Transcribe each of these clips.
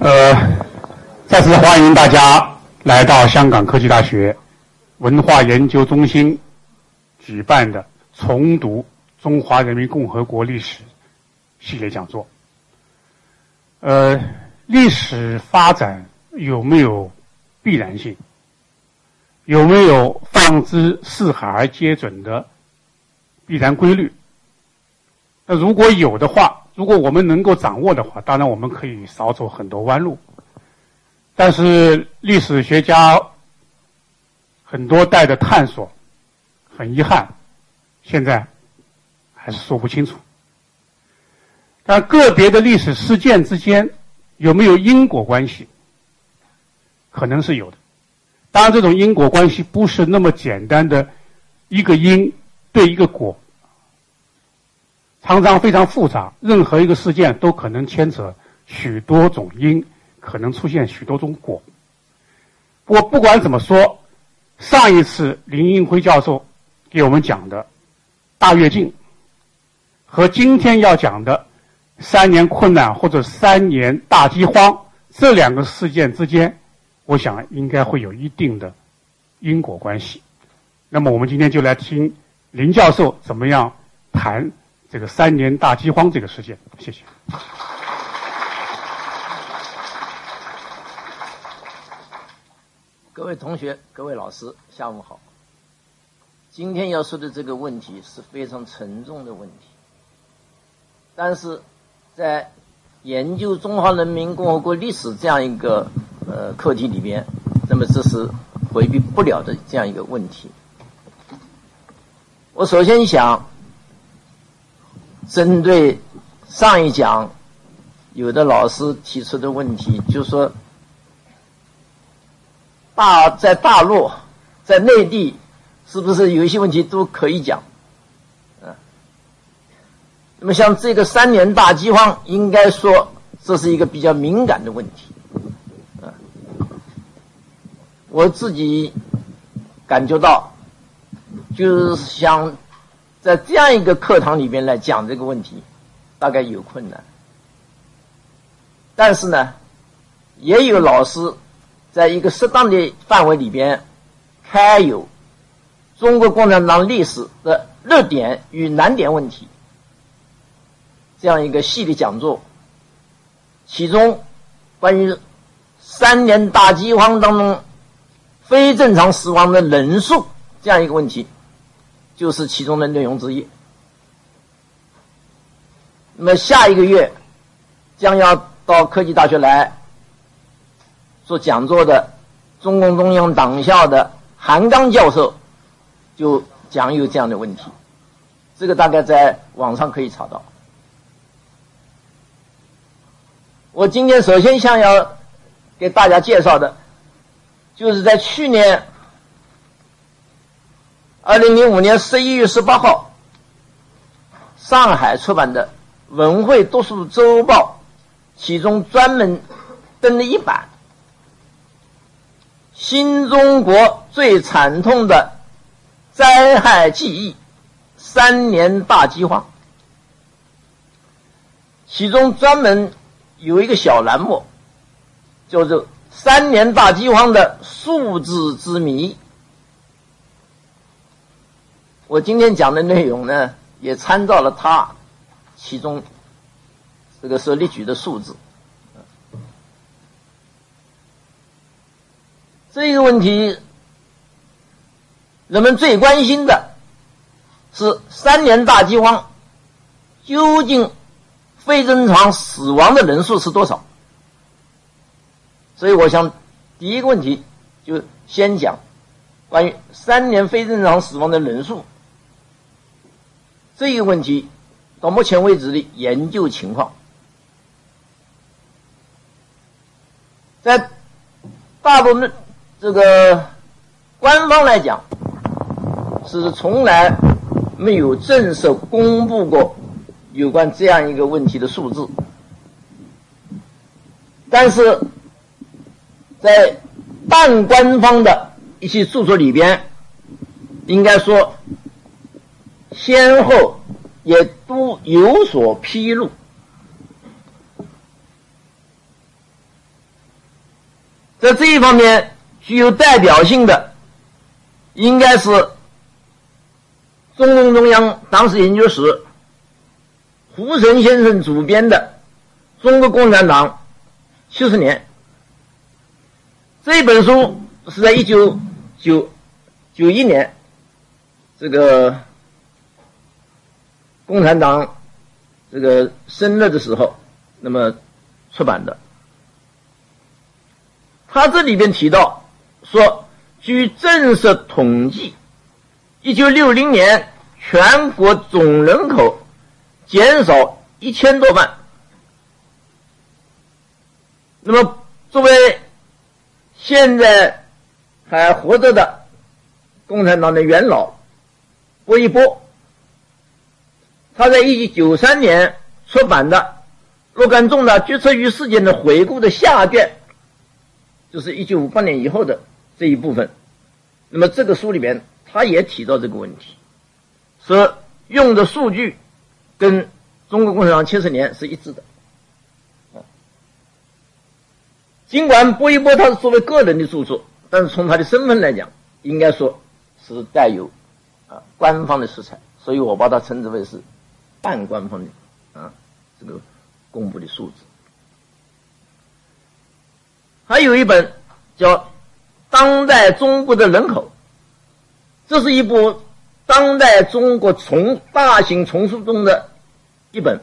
呃，再次欢迎大家来到香港科技大学文化研究中心举办的“重读中华人民共和国历史”系列讲座。呃，历史发展有没有必然性？有没有放之四海而皆准的必然规律？那如果有的话，如果我们能够掌握的话，当然我们可以少走很多弯路。但是历史学家很多代的探索，很遗憾，现在还是说不清楚。但个别的历史事件之间有没有因果关系？可能是有的。当然，这种因果关系不是那么简单的一个因对一个果。常常非常复杂，任何一个事件都可能牵扯许多种因，可能出现许多种果。我不管怎么说，上一次林英辉教授给我们讲的大跃进，和今天要讲的三年困难或者三年大饥荒这两个事件之间，我想应该会有一定的因果关系。那么，我们今天就来听林教授怎么样谈。这个三年大饥荒这个事件，谢谢。各位同学、各位老师，下午好。今天要说的这个问题是非常沉重的问题，但是在研究中华人民共和国历史这样一个呃课题里边，那么这是回避不了的这样一个问题。我首先想。针对上一讲有的老师提出的问题，就说大在大陆在内地是不是有一些问题都可以讲？嗯，那么像这个三年大饥荒，应该说这是一个比较敏感的问题。嗯，我自己感觉到就是想。在这样一个课堂里边来讲这个问题，大概有困难。但是呢，也有老师在一个适当的范围里边开有中国共产党历史的热点与难点问题这样一个系列讲座。其中关于三年大饥荒当中非正常死亡的人数这样一个问题。就是其中的内容之一。那么下一个月将要到科技大学来做讲座的中共中央党校的韩刚教授就讲有这样的问题，这个大概在网上可以查到。我今天首先想要给大家介绍的，就是在去年。二零零五年十一月十八号，上海出版的《文汇读书周报》，其中专门登了一版《新中国最惨痛的灾害记忆——三年大饥荒》，其中专门有一个小栏目，叫做“三年大饥荒的数字之谜”。我今天讲的内容呢，也参照了他其中这个所列举的数字。这个问题，人们最关心的是三年大饥荒究竟非正常死亡的人数是多少？所以，我想第一个问题就先讲关于三年非正常死亡的人数。这一个问题，到目前为止的研究情况，在大陆的这个官方来讲，是从来没有正式公布过有关这样一个问题的数字，但是在半官方的一些著作里边，应该说。先后也都有所披露。在这一方面具有代表性的，应该是中共中央党史研究室胡绳先生主编的《中国共产党七十年》这本书是在一九九九一年，这个共产党这个生日的时候，那么出版的。他这里边提到说，据正式统计，一九六零年全国总人口减少一千多万。那么，作为现在还活着的共产党的元老薄一波，他在一九九三年出版的《若干重大决策与事件的回顾》的下卷。就是一九五八年以后的这一部分，那么这个书里面他也提到这个问题，说用的数据跟中国共产党七十年是一致的，尽管波一波他是作为个人的著作，但是从他的身份来讲，应该说是带有啊官方的色彩，所以我把它称之为是半官方的啊这个公布的数字。还有一本叫《当代中国的人口》，这是一部当代中国从大型丛书中的一本，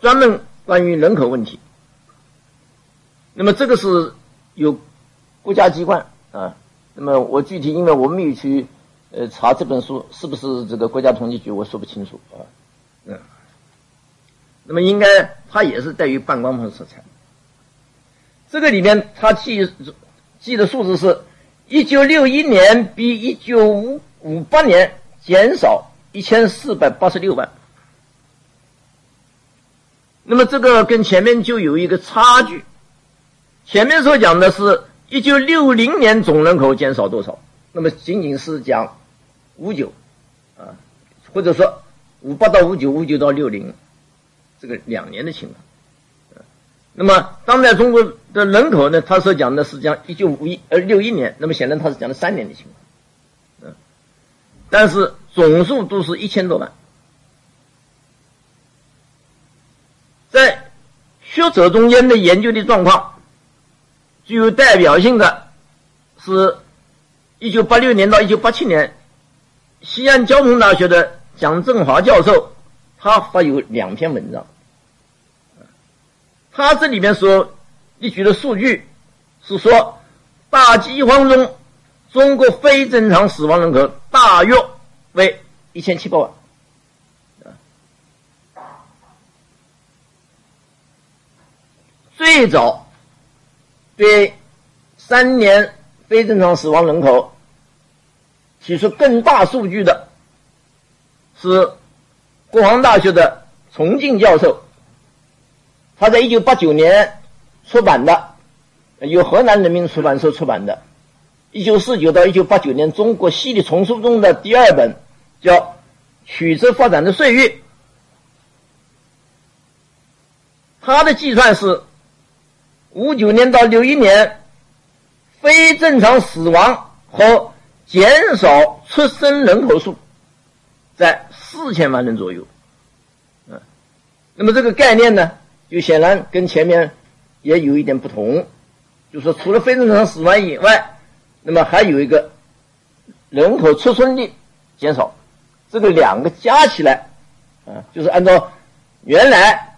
专门关于人口问题。那么这个是有国家机关啊，那么我具体因为我没有去呃查这本书是不是这个国家统计局，我说不清楚啊，那么应该它也是带于半光谱色彩。这个里面，它记记的数字是，一九六一年比一九五五八年减少一千四百八十六万。那么这个跟前面就有一个差距，前面所讲的是一九六零年总人口减少多少，那么仅仅是讲五九，啊，或者说五八到五九，五九到六零，这个两年的情况。那么，当代中国的人口呢？他所讲的是讲一九五一呃六一年，那么显然他是讲了三年的情况，嗯，但是总数都是一千多万。在学者中间的研究的状况，具有代表性的是，一九八六年到一九八七年，西安交通大学的蒋振华教授，他发有两篇文章。他这里面所列举的数据是说，大饥荒中，中国非正常死亡人口大约为一千七百万。最早对三年非正常死亡人口提出更大数据的是国防大学的崇敬教授。他在一九八九年出版的，由河南人民出版社出版的，一九四九到一九八九年中国系列丛书中的第二本，叫《曲折发展的岁月》。他的计算是五九年到六一年，非正常死亡和减少出生人口数在四千万人左右。嗯，那么这个概念呢？就显然跟前面也有一点不同，就是除了非正常死亡以外，那么还有一个人口出生率减少，这个两个加起来，啊，就是按照原来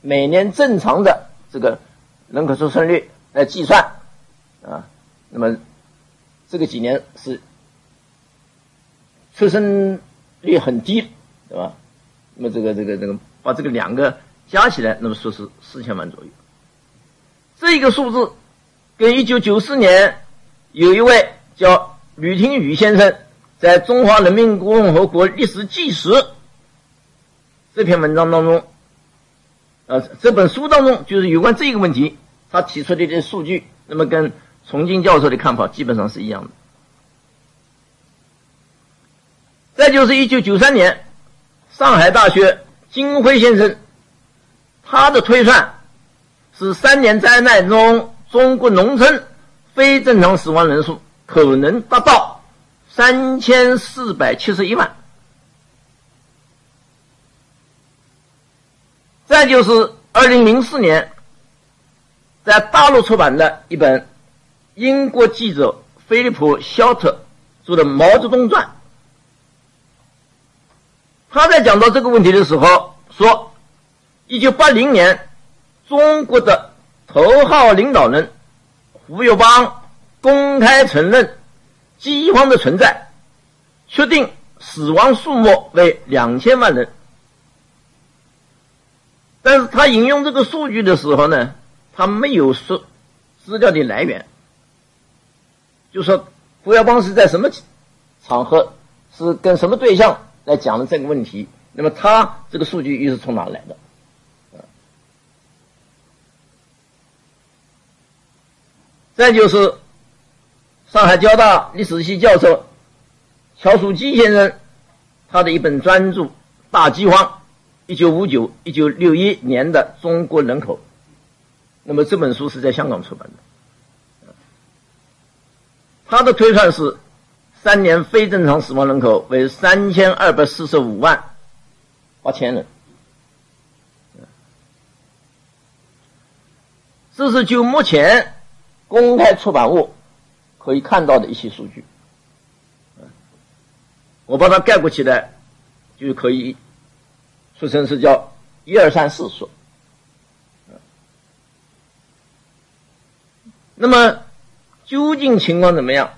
每年正常的这个人口出生率来计算，啊，那么这个几年是出生率很低，对吧？那么这个这个这个把这个两个。加起来，那么说是四千万左右。这个数字跟一九九四年有一位叫吕廷宇先生在《中华人民共和国历史纪实》这篇文章当中，呃，这本书当中就是有关这个问题，他提出的这些数据，那么跟崇敬教授的看法基本上是一样的。再就是一九九三年，上海大学金辉先生。他的推算是三年灾难中中国农村非正常死亡人数可能达到三千四百七十一万。再就是二零零四年在大陆出版的一本英国记者菲利普·肖特做的《毛泽东传》，他在讲到这个问题的时候说，一九八零年中国的头号领导人胡耀邦公开承认饥荒的存在，确定死亡数目为两千万人。但是他引用这个数据的时候呢，他没有说资料的来源，就说胡耀邦是在什么场合，是跟什么对象来讲的这个问题。那么他这个数据又是从哪来的？再就是上海交大历史系教授乔树基先生他的一本专著《大饥荒》。一九五九、一九六一年的中国人口，那么这本书是在香港出版的。他的推算是三年非正常死亡人口为三千二百四十五万八千人。这是就目前公开出版物可以看到的一些数据。我把它概括起来，就可以。俗称是叫一二三四数，那么究竟情况怎么样？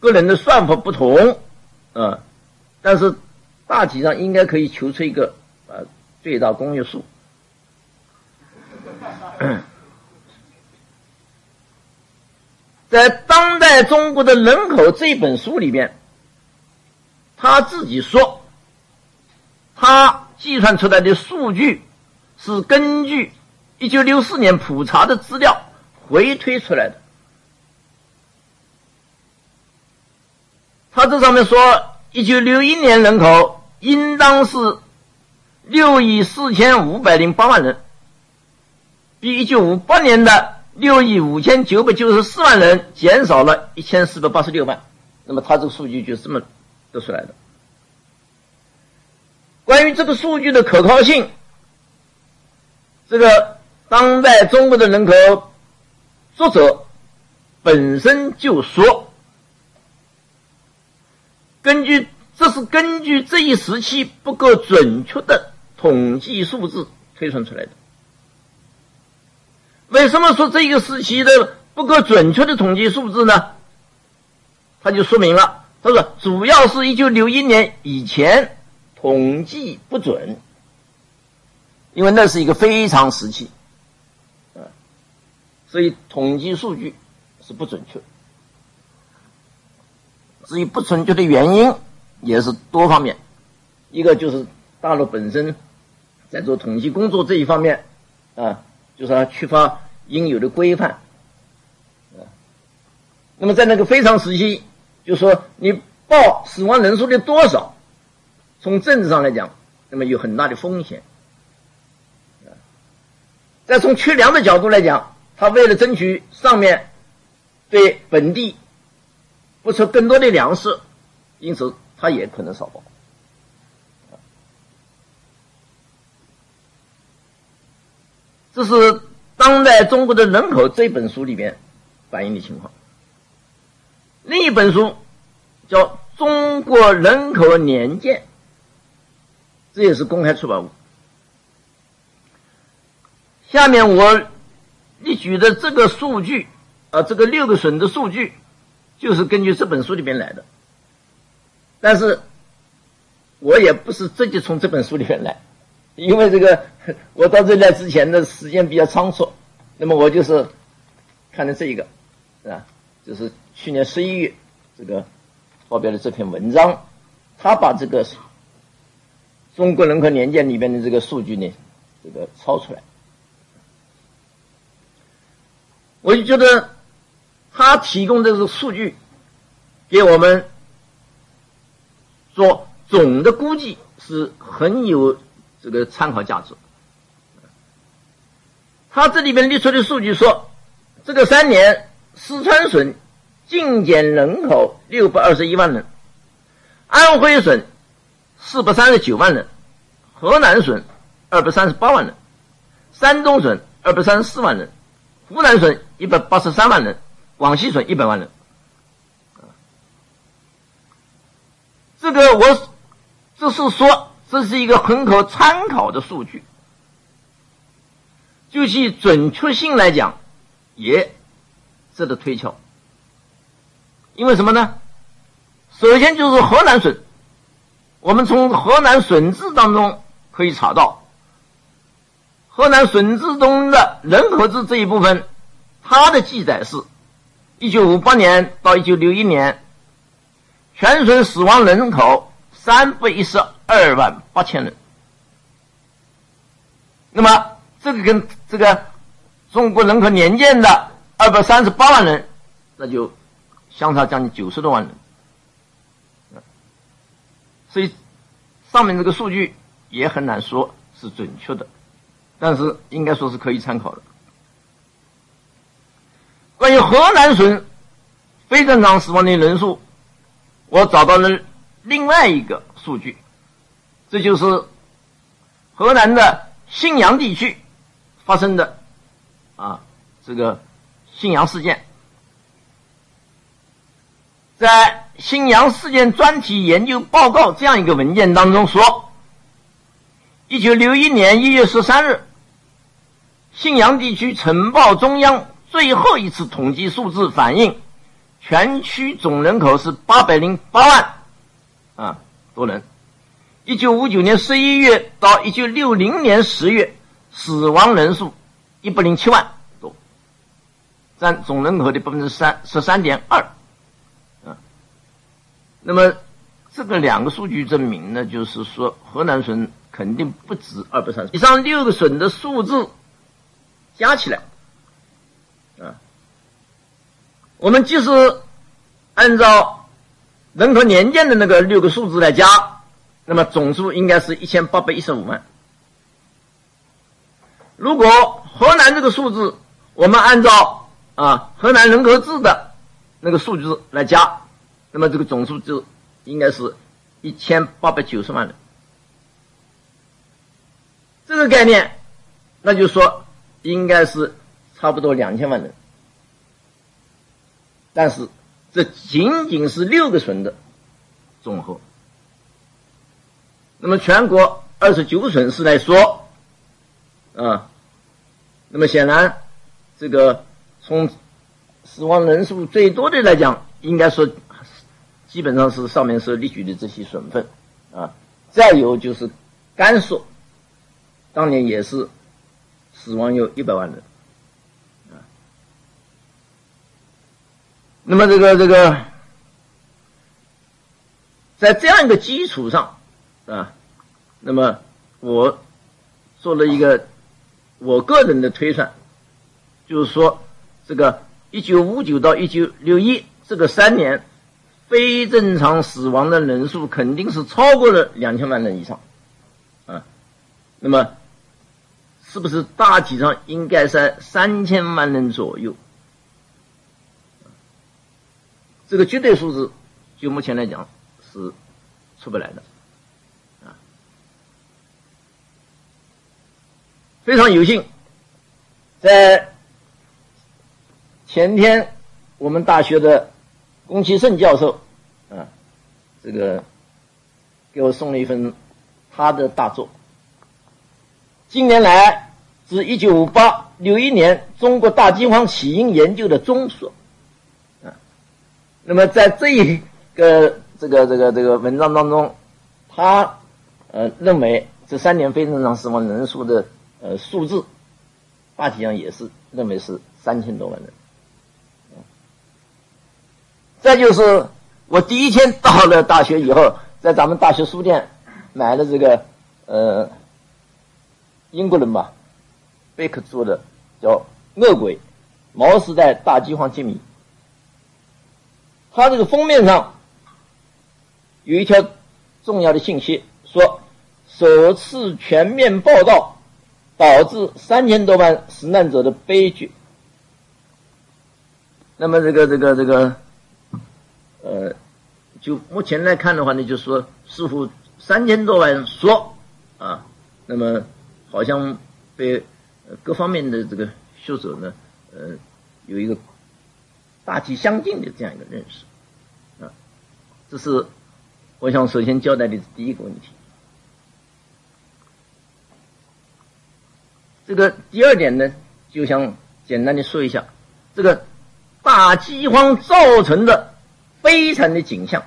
个人的算法不同，啊，但是大体上应该可以求出一个啊最大公约数。在当代中国的人口这本书里边，他自己说，他。计算出来的数据是根据一九六四年普查的资料回推出来的。他这上面说，一九六一年人口应当是六亿四千五百零八万人，比一九五八年的六亿五千九百九十四万人减少了一千四百八十六万。那么，他这个数据就这么得出来的。关于这个数据的可靠性，这个当代中国的人口作者本身就说，根据这是根据这一时期不够准确的统计数字推算出来的。为什么说这个时期的不够准确的统计数字呢？他就说明了，他说主要是一九六一年以前。统计不准，因为那是一个非常时期，啊，所以统计数据是不准确。至于不准确的原因，也是多方面，一个就是大陆本身在做统计工作这一方面，啊，就是它缺乏应有的规范，啊，那么在那个非常时期，就说你报死亡人数的多少。从政治上来讲，那么有很大的风险。再从缺粮的角度来讲，他为了争取上面对本地不出更多的粮食，因此他也可能少报。这是《当代中国的人口》这本书里边反映的情况。另一本书叫《中国人口年鉴》。这也是公开出版物。下面我列举的这个数据，啊，这个六个省的数据，就是根据这本书里面来的。但是，我也不是直接从这本书里面来，因为这个我到这来之前的时间比较仓促，那么我就是看的这一个，啊？就是去年十一月这个发表的这篇文章，他把这个。中国人口年鉴里边的这个数据呢，这个抄出来，我就觉得他提供这个数据给我们做总的估计是很有这个参考价值。他这里边列出的数据说，这个三年四川省净减人口六百二十一万人，安徽省四百三十九万人，河南省二百三十八万人，山东省二百三十四万人，湖南省一百八十三万人，广西省一百万人。这个我这是说，这是一个很可参考的数据。就其准确性来讲，也值得推敲。因为什么呢？首先就是河南省，我们从河南省志当中可以查到，河南省志中的人口志这一部分，它的记载是：一九五八年到一九六一年，全省死亡人口三百一十二万八千人。那么。这个跟这个中国人口年鉴的二百三十八万人，那就相差将近九十多万人。所以上面这个数据也很难说是准确的，但是应该说是可以参考的。关于河南省非正常死亡的人数，我找到了另外一个数据，这就是河南的信阳地区。发生的啊，这个信阳事件，在《信阳事件专题研究报告》这样一个文件当中说，一九六一年一月十三日，信阳地区呈报中央最后一次统计数字，反映全区总人口是八百零八万啊多人。一九五九年十一月到一九六零年十月。死亡人数一百零七万多，占总人口的百分之三十三点二，啊，那么这个两个数据证明呢，就是说河南省肯定不止二百三十，以上六个省的数字加起来，啊，我们即使按照人口年鉴的那个六个数字来加，那么总数应该是一千八百一十五万。如果河南这个数字，我们按照啊河南人口志的那个数字来加，那么这个总数就应该是一千八百九十万人。这个概念，那就说应该是差不多两千万人。但是这仅仅是六个省的总和。那么全国二十九个省市来说。啊，那么显然，这个从死亡人数最多的来讲，应该说基本上是上面所列举的这些省份啊。再有就是甘肃，当年也是死亡有一百万人那么这个这个，在这样一个基础上啊，那么我做了一个。我个人的推算，就是说，这个一九五九到一九六一这个三年，非正常死亡的人数肯定是超过了两千万人以上，啊，那么，是不是大体上应该在三千万人左右？这个绝对数字，就目前来讲是出不来的。啊非常有幸，在前天，我们大学的龚其胜教授，啊，这个给我送了一份他的大作。近年来，自一九五八六一年中国大饥荒起因研究的综述，那么在这一个这个这个这个文章当中，他呃认为这三年非正常死亡人数的。呃，数字大体上也是认为是三千多万人。再就是我第一天到了大学以后，在咱们大学书店买了这个呃英国人吧贝克做的叫《恶鬼毛时代大饥荒揭秘》，它这个封面上有一条重要的信息，说首次全面报道。导致三千多万死难者的悲剧。那么这个这个这个，呃，就目前来看的话呢，就是说似乎三千多万说啊，那么好像被各方面的这个学者呢，呃，有一个大体相近的这样一个认识啊，这是我想首先交代的第一个问题。这个第二点呢，就想简单的说一下，这个大饥荒造成的悲惨的景象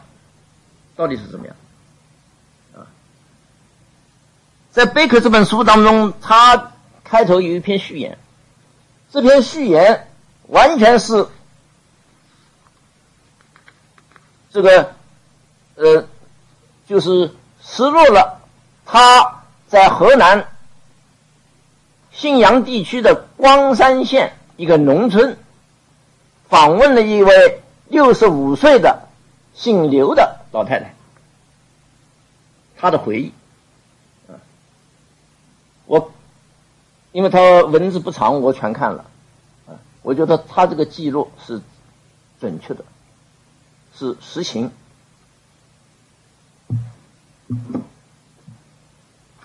到底是怎么样？啊，在贝克这本书当中，他开头有一篇序言，这篇序言完全是这个呃，就是失落了他在河南。信阳地区的光山县一个农村，访问了一位六十五岁的姓刘的老太太，她的回忆，我因为她文字不长，我全看了，啊，我觉得她这个记录是准确的，是实情。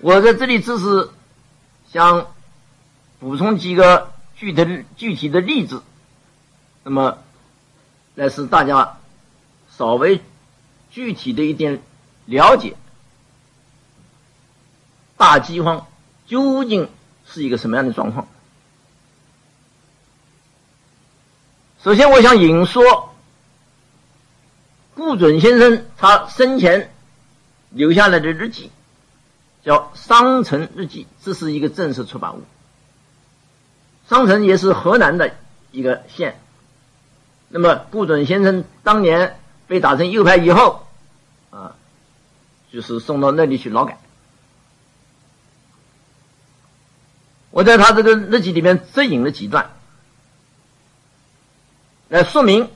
我在这里只是想。补充几个具体具体的例子，那么来使大家稍微具体的一点了解大饥荒究竟是一个什么样的状况。首先，我想引说顾准先生他生前留下来的日记，叫《商城日记》，这是一个正式出版物。商城也是河南的一个县。那么顾准先生当年被打成右派以后，啊，就是送到那里去劳改。我在他这个日记里面摘引了几段，来说明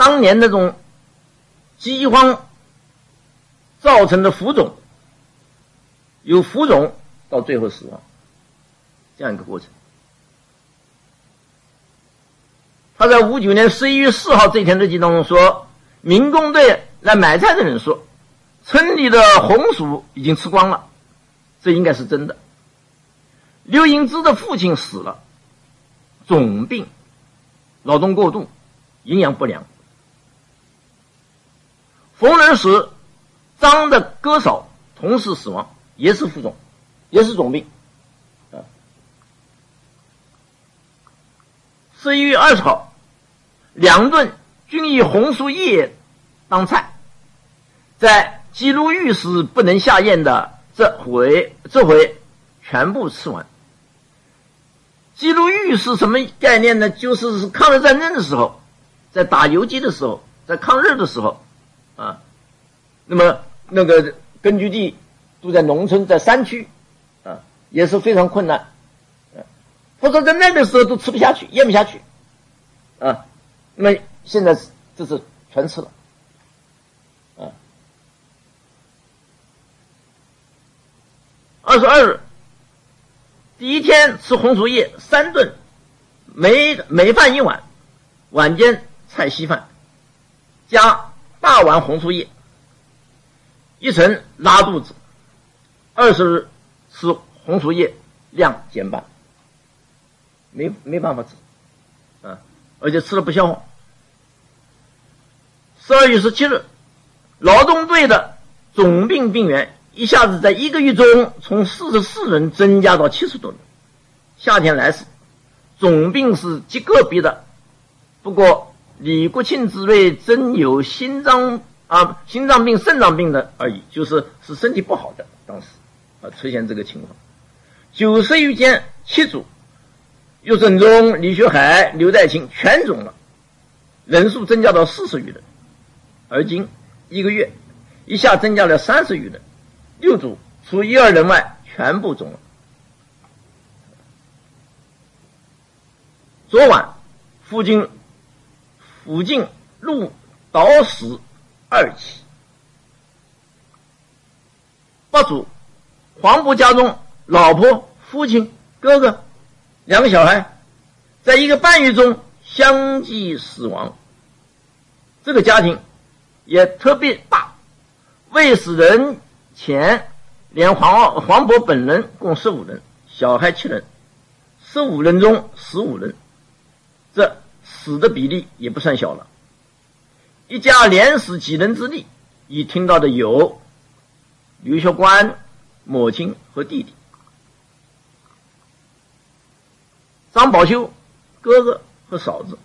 当年那种饥荒造成的浮肿，由浮肿到最后死亡。这样一个过程，他在五九年十一月四号这天日记当中说，民工队来买菜的人说，村里的红薯已经吃光了，这应该是真的。刘英芝的父亲死了，肿病，劳动过度，营养不良。逢人时，张的哥嫂同时死亡，也是副总，也是总病。十一月二十号，两顿均以红薯叶当菜，在记录御史不能下咽的这回，这回全部吃完。记录御是什么概念呢？就是抗日战争的时候，在打游击的时候，在抗日的时候，那么那个根据地都在农村，在山区，啊，也是非常困难。啊或者在那个时候都吃不下去，咽不下去，啊，那么现在这是全吃了，啊，二十二日，第一天吃红薯叶三顿，每每饭一碗，晚间菜稀饭，加大碗红薯叶，一层拉肚子，二十日吃红薯叶量减半。没没办法吃，啊，而且吃了不消化。十二月十七日，劳动队的总病病员一下子在一个月中从四十四人增加到七十多人。夏天来时，总病是极个别的，不过李国庆之内真有心脏啊心脏病、肾脏病的而已，就是是身体不好的。当时啊出现这个情况，九十余间七组。岳振中、李学海、刘代清全肿了，人数增加到四十余人，而今一个月一下增加了三十余人，六组除一二人外全部肿了。昨晚附近附近路倒死二期，八组黄埔家中老婆、父亲、哥哥。两个小孩，在一个半月中相继死亡。这个家庭也特别大，未死人前，连黄黄渤本人共十五人，小孩七人，十五人中十五人，这死的比例也不算小了。一家连死几人之力，已听到的有刘学官母亲和弟弟，张宝修哥哥和嫂子。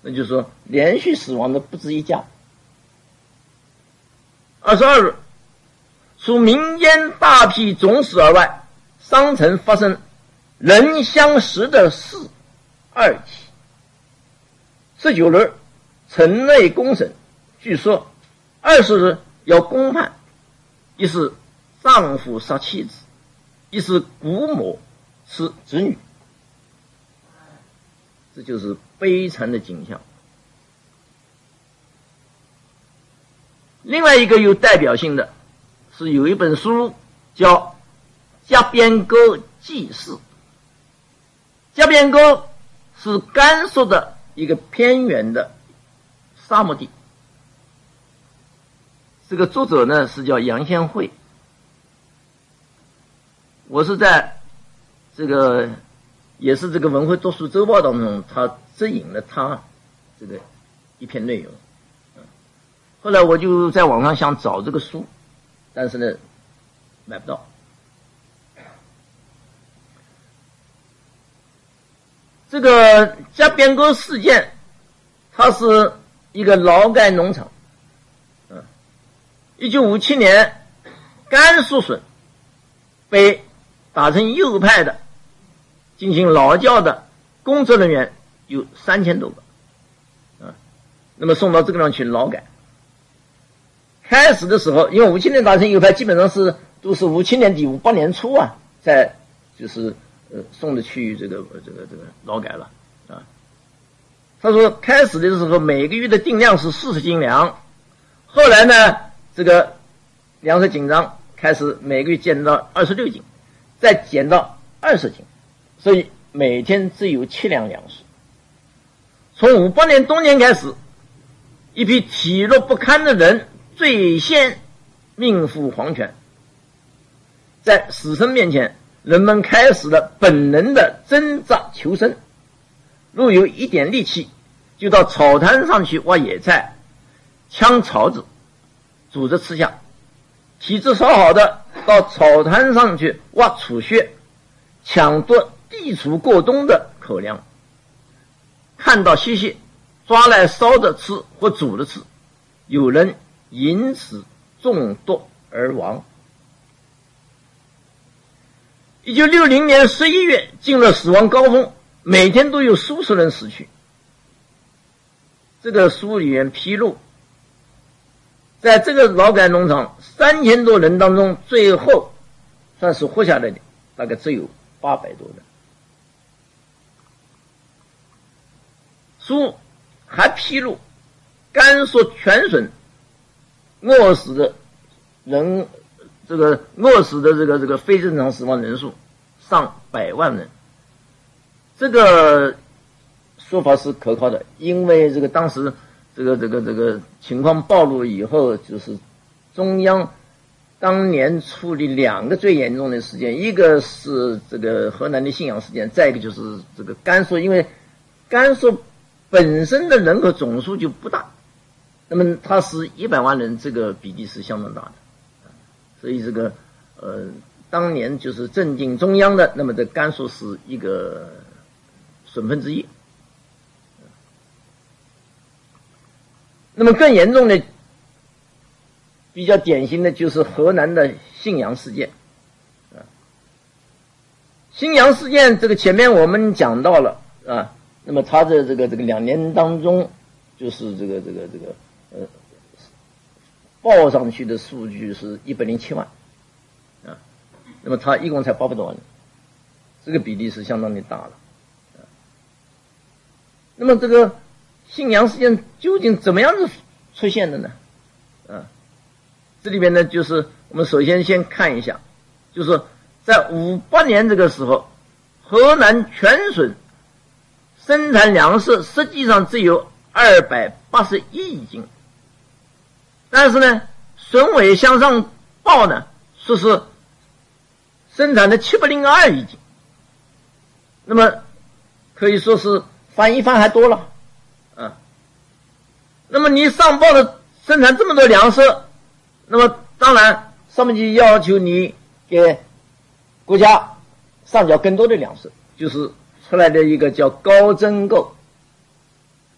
那就是说，连续死亡的不止一家。二十二日，除民间大批总死而外，商城发生人相识的事二起。十九日，城内公审，据说二十日要公判，一是丈夫杀妻子，一是姑母吃子女。这就是悲惨的景象。另外一个有代表性的，是有一本书叫《加边沟记事》。加边沟是甘肃的一个偏远的沙漠地。这个作者呢是叫杨先惠。我是在这个。也是这个《文汇读书周报》当中，他指引了他这个一篇内容。后来我就在网上想找这个书，但是呢，买不到。这个加边沟事件，它是一个劳改农场。嗯，一九五七年，甘肃省被打成右派的。进行劳教的工作人员有三千多个，啊，那么送到这个地方去劳改。开始的时候，因为五七年打成右派，基本上是都是五七年底五八年初啊，在就是呃送的去这个这个这个劳改了。他说开始的时候每个月的定量是四十斤粮，后来呢这个粮食紧张，开始每个月减到二十六斤，再减到二十斤。所以每天只有七两粮食。从五八年冬天开始，一批体弱不堪的人最先命赴黄泉。在死神面前，人们开始了本能的挣扎求生。若有一点力气，就到草滩上去挖野菜、枪草子，煮着吃下；体质稍好的，到草滩上去挖储穴，抢夺。地处过冬的口粮，看到稀稀，抓来烧着吃或煮着吃，有人因此中毒而亡。一九六零年十一月进了死亡高峰，每天都有数十人死去。这个书里面披露，在这个劳改农场三千多人当中，最后算是活下来的，大概只有八百多人。书还披露，甘肃全省饿死的人，这个饿死的这个这个非正常死亡人数上百万人。这个说法是可靠的，因为这个当时这个这个这个情况暴露以后，就是中央当年处理两个最严重的事件，一个是这个河南的信阳事件，再一个就是这个甘肃，因为甘肃。本身的人口总数就不大，那么它是一百万人，这个比例是相当大的，所以这个呃，当年就是镇定中央的，那么在甘肃是一个省份之一。那么更严重的、比较典型的就是河南的信阳事件，啊，信阳事件这个前面我们讲到了啊。那么他的这个这个两年当中，就是这个这个这个呃，报上去的数据是一百零七万，啊，那么他一共才八百多万，这个比例是相当的大了，那么这个信阳事件究竟怎么样子出现的呢？啊，这里边呢，就是我们首先先看一下，就是在五八年这个时候，河南全省。生产粮食实际上只有二百八十一亿斤，但是呢，省委向上报呢，说是生产的七百零二亿斤，那么可以说是翻一番还多了，啊，那么你上报的生产这么多粮食，那么当然上面就要求你给国家上缴更多的粮食，就是。出来的一个叫高增购，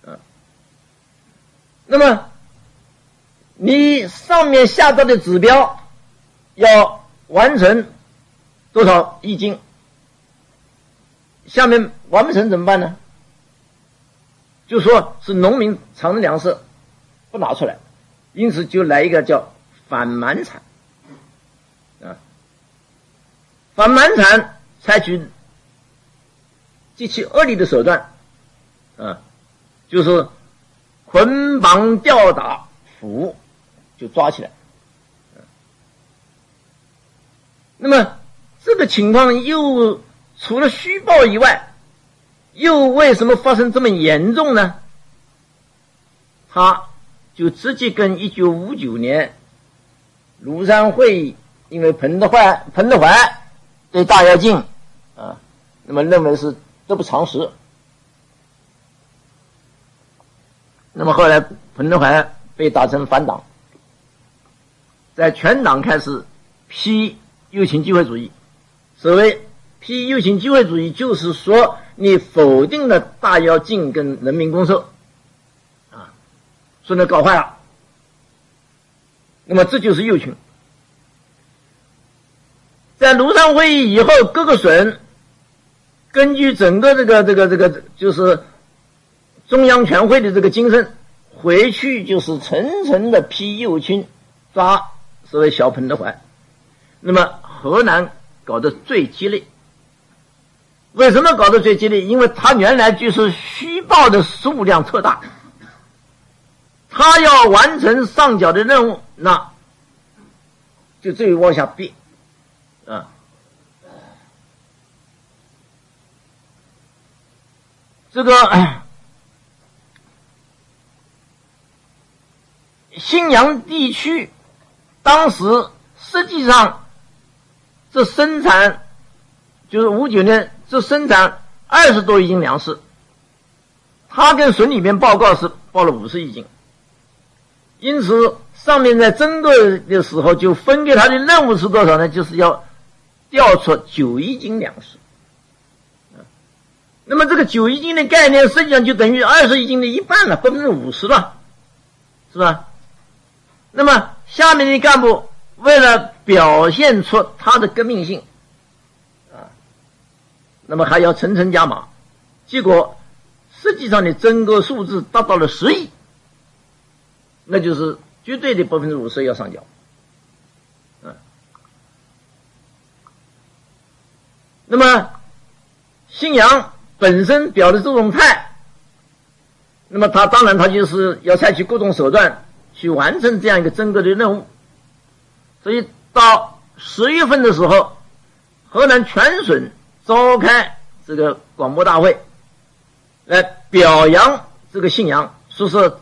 啊，那么你上面下达的指标要完成多少一斤？下面完不成怎么办呢？就说是农民藏的粮食不拿出来，因此就来一个叫反满产，啊，反满产采取。极其恶劣的手段，啊，就是捆绑吊打俘，就抓起来。那么这个情况又除了虚报以外，又为什么发生这么严重呢？他就直接跟一九五九年庐山会议，因为彭德怀彭德怀对大跃进啊，那么认为是。得不偿失。那么后来，彭德怀被打成反党，在全党开始批右倾机会主义。所谓批右倾机会主义，就是说你否定了大跃进跟人民公社，啊，说你搞坏了。那么这就是右倾。在庐山会议以后，各个省。根据整个这个这个这个，就是中央全会的这个精神，回去就是层层的批右倾，抓所谓小彭德怀。那么河南搞得最激烈，为什么搞得最激烈？因为他原来就是虚报的数量特大，他要完成上缴的任务，那就至于往下逼，啊。这个 信阳地区，当时实际上这生产就是五九年，这生产二十多亿斤粮食，他跟省里面报告是报了五十亿斤，因此上面在征购的时候就分给他的任务是多少呢？就是要调出九亿斤粮食。那么这个九亿斤的概念，实际上就等于二十亿斤的一半了，百分之五十了，是吧？那么下面的干部为了表现出他的革命性，那么还要层层加码，结果实际上的整个数字达到了十亿，那就是绝对的百分之五十要上缴，那么信阳。本身表的这种态，那么他当然他就是要采取各种手段去完成这样一个整个的任务，所以到十月份的时候，河南全省召开这个广播大会，来表扬这个信阳，说是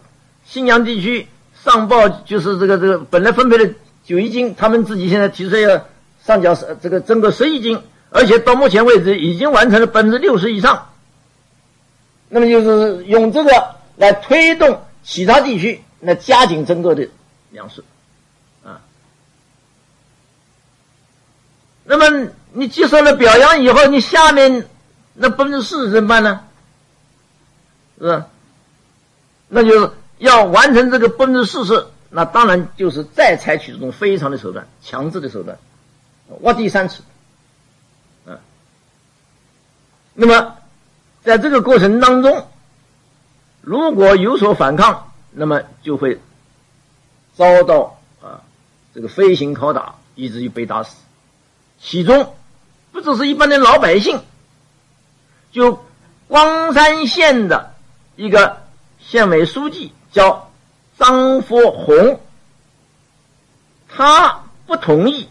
信阳地区上报就是这个这个本来分配的九亿斤，他们自己现在提出要上缴十这个整个十亿斤。而且到目前为止，已经完成了百分之六十以上。那么就是用这个来推动其他地区来加紧增购的粮食，啊。那么你接受了表扬以后，你下面那百分之四十怎么办呢？是吧？那就是要完成这个百分之四十，那当然就是再采取这种非常的手段，强制的手段，挖地三尺。啊那么，在这个过程当中，如果有所反抗，那么就会遭到啊这个飞行拷打，以至于被打死。其中不只是一般的老百姓，就光山县的一个县委书记叫张福红，他不同意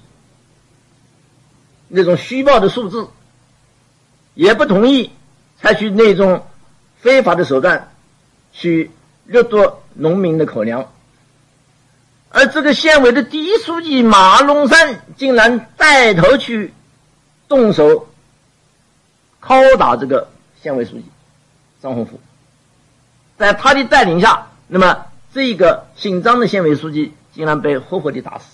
那种虚报的数字。也不同意采取那种非法的手段去掠夺农民的口粮，而这个县委的第一书记马龙山竟然带头去动手拷打这个县委书记张宏福，在他的带领下，那么这个姓张的县委书记竟然被活活的打死。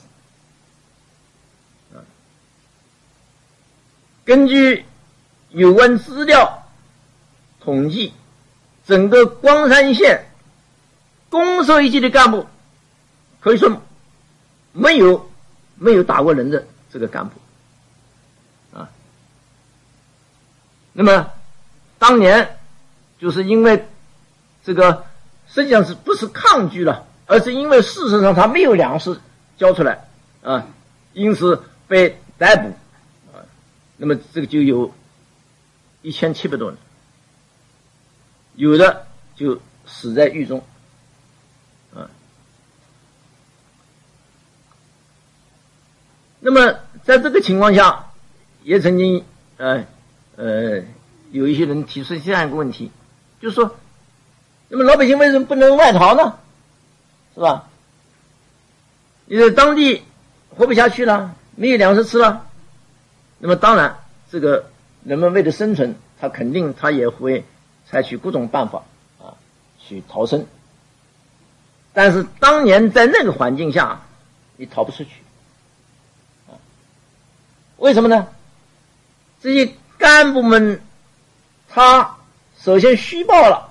根据有关资料统计。整个光山县公社一级的干部，可以说没有没有打过人的这个干部那么当年就是因为这个实际上是不是抗拒了，而是因为事实上他没有粮食交出来啊，因此被逮捕啊。那么这个就有一千七百多人。有的就死在狱中，啊。那么在这个情况下，也曾经呃呃有一些人提出这样一个问题，就是说，那么老百姓为什么不能外逃呢？是吧？你在当地活不下去了，没有粮食吃了，那么当然，这个人们为了生存，他肯定他也会。采取各种办法啊，去逃生。但是当年在那个环境下，你逃不出去啊？为什么呢？这些干部们，他首先虚报了，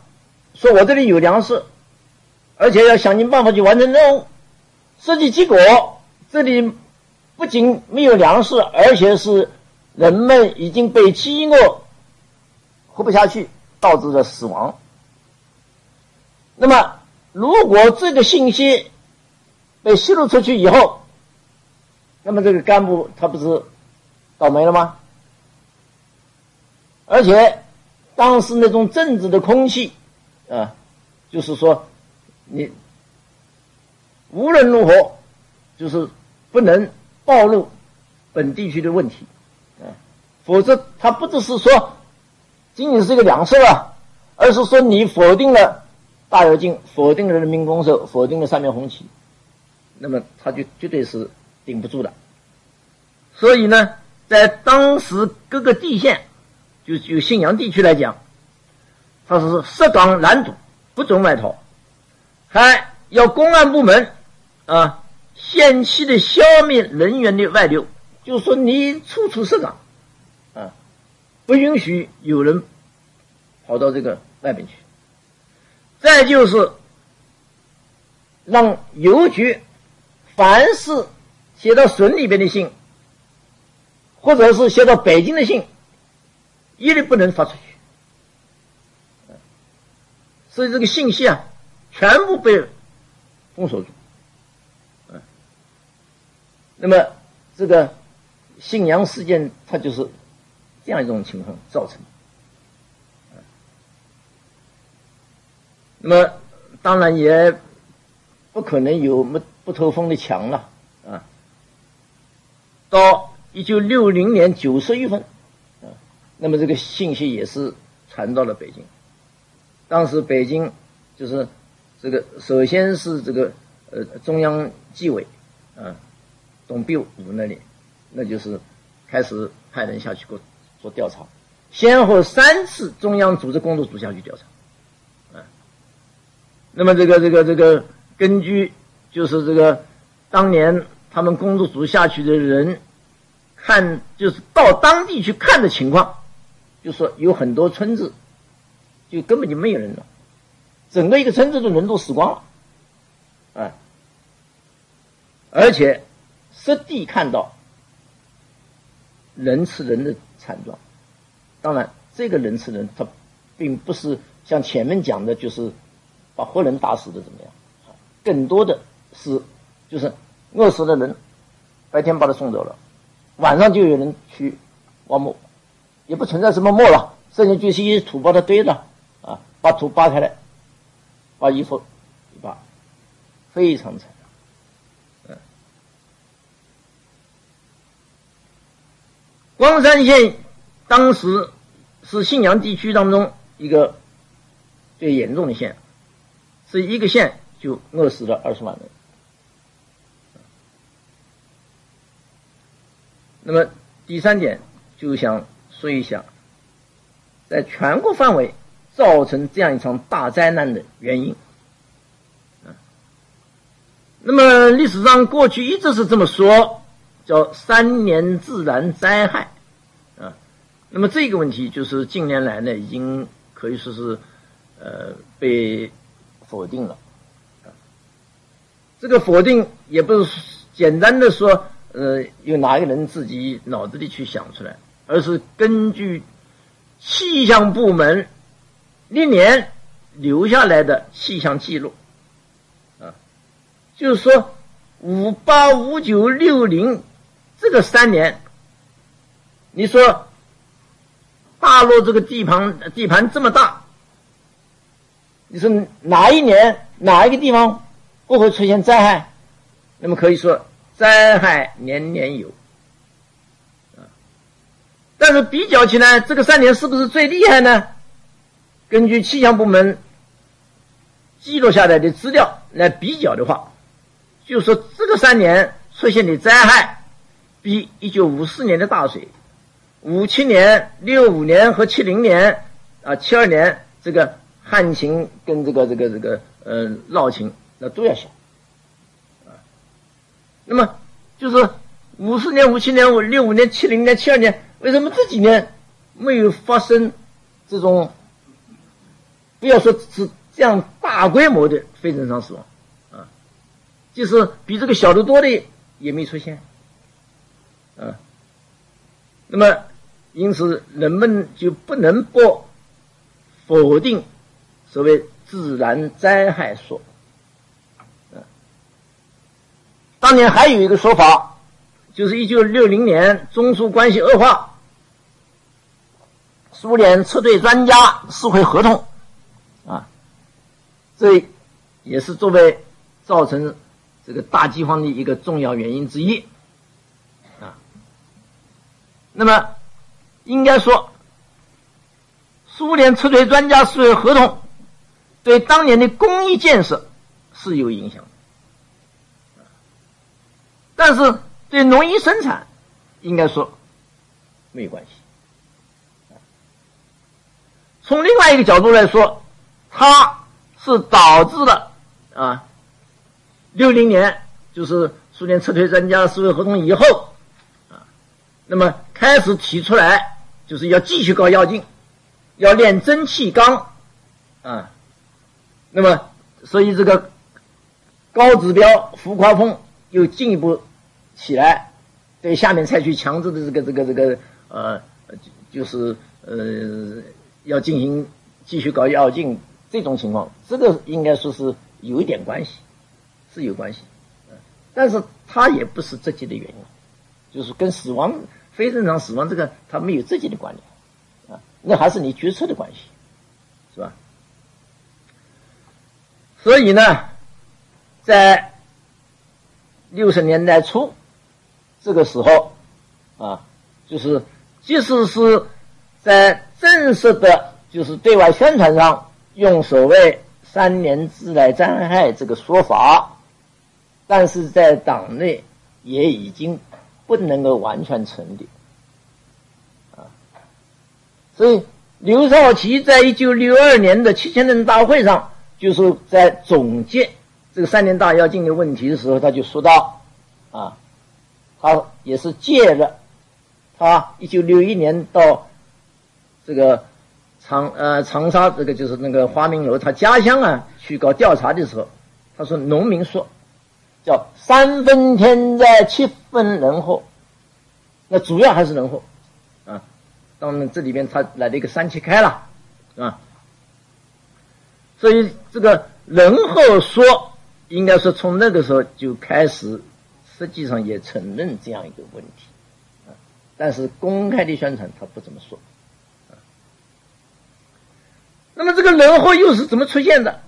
说我这里有粮食，而且要想尽办法去完成任务。实际结果，这里不仅没有粮食，而且是人们已经被饥饿，活不下去。导致了死亡。那么，如果这个信息被泄露出去以后，那么这个干部他不是倒霉了吗？而且，当时那种政治的空气啊，就是说，你无论如何，就是不能暴露本地区的问题啊，否则他不只是说。仅仅是一个两次啊，而是说你否定了大跃进，否定了人民公社，否定了三面红旗，那么他就绝对是顶不住的。所以呢，在当时各个地县，就就信阳地区来讲，他是设岗拦堵，不准外逃，还要公安部门啊限期的消灭人员的外流，就说你处处设岗啊。不允许有人跑到这个外边去。再就是让邮局凡是写到省里边的信，或者是写到北京的信，一律不能发出去。所以这个信息啊，全部被封锁住。那么这个信阳事件，它就是。这样一种情况造成，那么当然也不可能有不不透风的墙了啊。到一九六零年九十月份，那么这个信息也是传到了北京。当时北京就是这个，首先是这个呃中央纪委啊，董必武那里，那就是开始派人下去过。做调查，先后三次中央组织工作组下去调查，啊，那么这个这个这个根据就是这个当年他们工作组下去的人看，就是到当地去看的情况，就说有很多村子就根本就没有人了，整个一个村子的人都死光了，啊，而且实地看到人吃人的。惨状，当然，这个人吃人，他并不是像前面讲的，就是把活人打死的怎么样？更多的是就是饿死的人，白天把他送走了，晚上就有人去挖墓，也不存在什么没了，剩下就是一些土把它堆了，啊，把土扒开来，把衣服一扒，非常惨。光山县当时是信阳地区当中一个最严重的县，是一个县就饿死了二十万人。那么第三点，就想说一下，在全国范围造成这样一场大灾难的原因。那么历史上过去一直是这么说，叫三年自然灾害，啊，那么这个问题就是近年来呢，已经可以说是，呃，被否定了。这个否定也不是简单的说。呃，有哪一个人自己脑子里去想出来？而是根据气象部门历年留下来的气象记录，啊，就是说五八五九六零这个三年，你说大陆这个地盘地盘这么大，你说哪一年哪一个地方不会出现灾害？那么可以说。灾害年年有，但是比较起来，这个三年是不是最厉害呢？根据气象部门记录下来的资料来比较的话，就说这个三年出现的灾害，比一九五四年的大水、五七年、六五年和七零年啊七二年这个旱情跟这个这个这个呃涝情那都要小。那么就是五四年、五七年、五六五年、七零年、七二年，为什么这几年没有发生这种不要说是这样大规模的非正常死亡啊？就是比这个小的多的也没出现啊。那么因此人们就不能不否定所谓自然灾害说。当年还有一个说法，就是一九六零年中苏关系恶化，苏联撤退专家撕毁合同，啊，这也是作为造成这个大饥荒的一个重要原因之一，啊，那么应该说，苏联撤退专家撕毁合同，对当年的工业建设是有影响。但是对农业生产，应该说没有关系。从另外一个角度来说，它是导致了啊，六零年就是苏联撤退专家撕毁合同以后啊，那么开始提出来就是要继续搞要进，要练蒸汽钢啊，那么所以这个高指标浮夸风又进一步。起来，对下面采取强制的这个这个这个呃，就是呃，要进行继续搞药进这种情况，这个应该说是有一点关系，是有关系，但是它也不是直接的原因，就是跟死亡非正常死亡这个它没有直接的关联啊，那还是你决策的关系，是吧？所以呢，在六十年代初。这个时候，啊，就是即使是在正式的，就是对外宣传上用所谓“三年自然灾害”这个说法，但是在党内也已经不能够完全成立，所以刘少奇在一九六二年的七千人大会上，就是在总结这个三年大跃进的问题的时候，他就说到，啊。他也是借着他一九六一年到这个长呃长沙这个就是那个花明楼他家乡啊去搞调查的时候，他说农民说叫三分天灾七分人祸，那主要还是人祸啊。当然这里边他来了一个三七开了啊，所以这个人祸说应该说从那个时候就开始。实际上也承认这样一个问题，啊，但是公开的宣传他不这么说，那么这个人祸又是怎么出现的，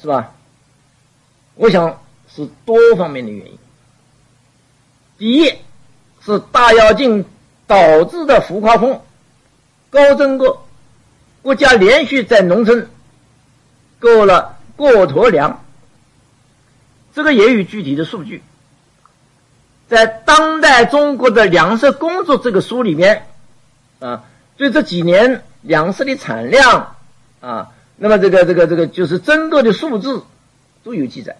是吧？我想是多方面的原因。第一是大跃进导致的浮夸风、高增过，国家连续在农村购了过头粮。这个也有具体的数据，在《当代中国的粮食工作》这个书里面，啊，对这几年粮食的产量，啊，那么这个这个这个就是增购的数字都有记载。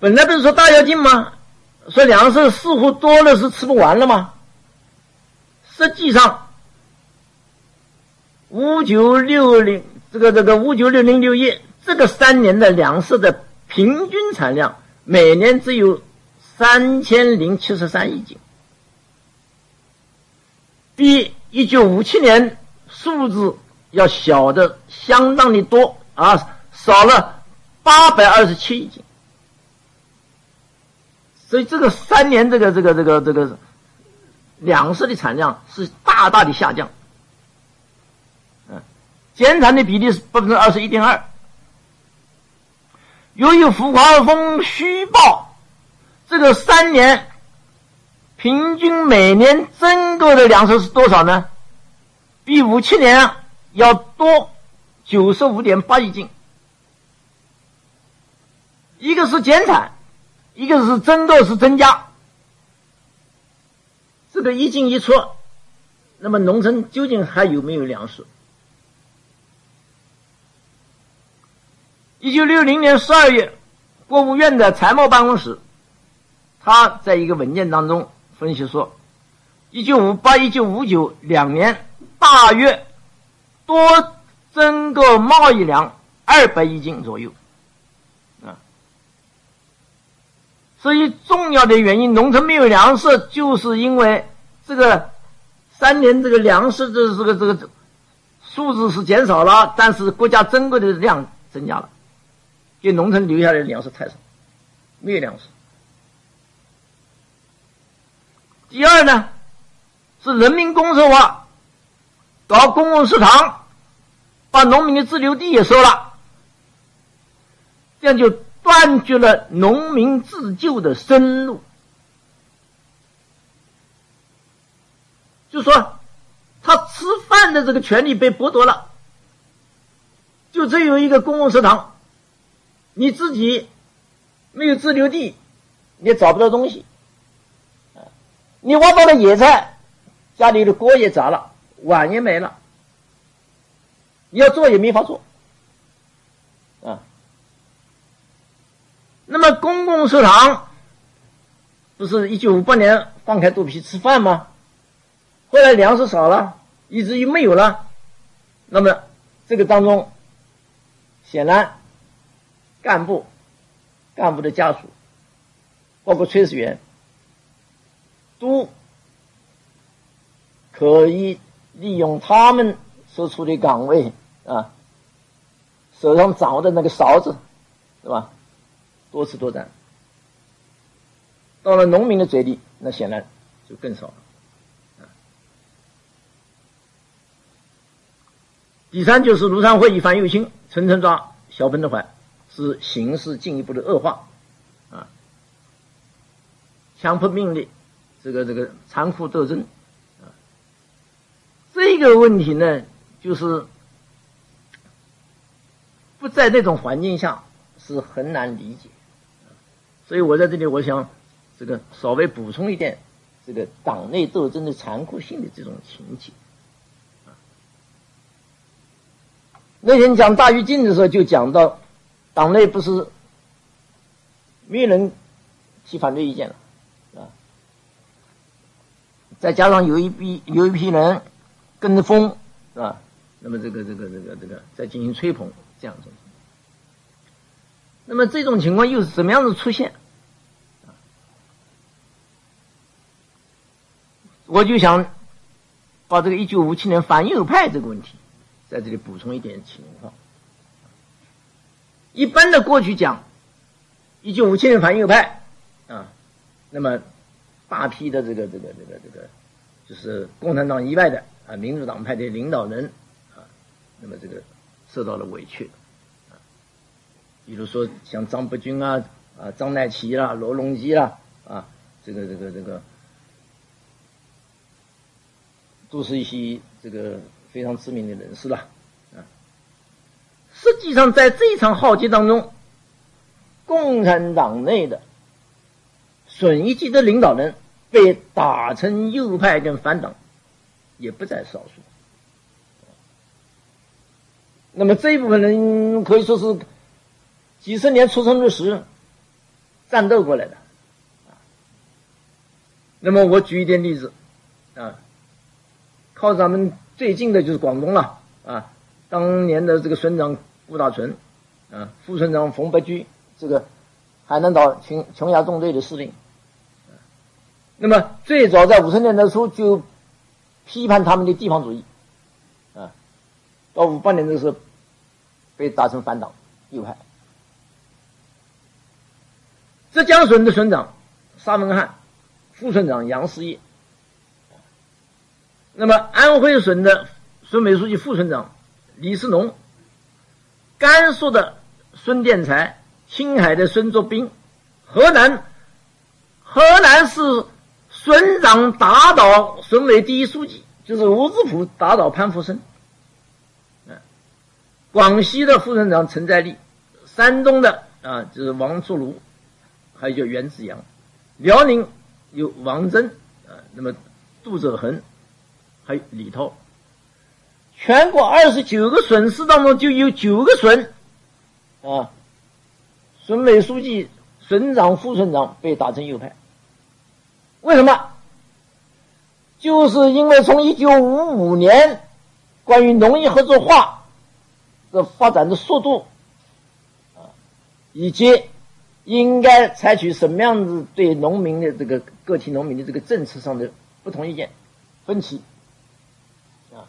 本来不是说大跃进吗？说粮食似乎多了是吃不完了吗？实际上，五九六零这个这个五九六零六一。这个三年的粮食的平均产量每年只有三千零七十三亿斤，比一九五七年数字要小的相当的多啊，少了八百二十七亿斤。所以这个三年这个这个这个这个粮食的产量是大大的下降，嗯，减产的比例是百分之二十一点二。由于浮华丰虚报，这个三年平均每年增购的粮食是多少呢？比五七年要多九十五点八亿斤。一个是减产，一个是增购是增加。这个一进一出，那么农村究竟还有没有粮食？一九六零年十二月，国务院的财贸办公室，他在一个文件当中分析说，一九五八、一九五九两年大约多增购贸易粮二百亿斤左右，啊，所以重要的原因，农村没有粮食，就是因为这个三年这个粮食的这个这个数字是减少了，但是国家增购的量增加了。给农村留下来的粮食太少，没有粮食。第二呢，是人民公社化，搞公共食堂，把农民的自留地也收了，这样就断绝了农民自救的生路。就说他吃饭的这个权利被剥夺了，就只有一个公共食堂。你自己没有自留地，你找不到东西。你挖到了野菜，家里的锅也砸了，碗也没了，要做也没法做。啊，那么公共食堂不是一九五八年放开肚皮吃饭吗？后来粮食少了，以至于没有了。那么这个当中，显然。干部、干部的家属，包括炊事员，都可以利用他们所处的岗位啊，手上掌握的那个勺子，是吧？多吃多占。到了农民的嘴里，那显然就更少了。第三就是庐山会一番又清，层层抓，小分的还。是形势进一步的恶化，啊，强迫命令，这个这个残酷斗争，这个问题呢，就是不在那种环境下是很难理解，所以我在这里我想这个稍微补充一点，这个党内斗争的残酷性的这种情节，啊，那天讲大跃进的时候就讲到。党内不是没人提反对意见了，啊，再加上有一批有一批人跟着风，是吧？那么这个这个这个这个再进行吹捧，这样子。那么这种情况又是怎么样子出现？我就想把这个一九五七年反右派这个问题在这里补充一点情况。一般的过去讲，一九五七年反右派啊，那么大批的这个这个这个这个，就是共产党以外的啊民主党派的领导人啊，那么这个受到了委屈啊，比如说像张伯钧啊啊张乃奇啦罗隆基啦啊，这个这个这个，都是一些这个非常知名的人士了啊，实际上在这一场浩劫当中，共产党内的损益级的领导人被打成右派跟反党，也不在少数。那么这一部分人可以说是几十年出生入死战斗过来的。那么我举一点例子，啊，靠咱们最近的就是广东了，啊，当年的这个省长顾大存，啊，副省长冯伯驹，这个海南岛琼琼崖纵队的司令，那么最早在五十年代初就批判他们的地方主义，啊，到五八年的时候被打成反党右派，浙江省的省长沙文汉。副省长杨思业，那么安徽省的省委书记、副省长李世农，甘肃的孙殿才，青海的孙作斌，河南河南市省长打倒省委第一书记，就是吴志普打倒潘福生，广西的副省长陈在立，山东的啊就是王作庐，还有叫袁子阳，辽宁。有王征啊，那么杜泽恒，还有李涛，全国二十九个省市当中就有九个省啊，省委书记、省长、副省长被打成右派。为什么？就是因为从一九五五年关于农业合作化的发展的速度啊，以及应该采取什么样子对农民的这个。个体农民的这个政策上的不同意见、分歧啊，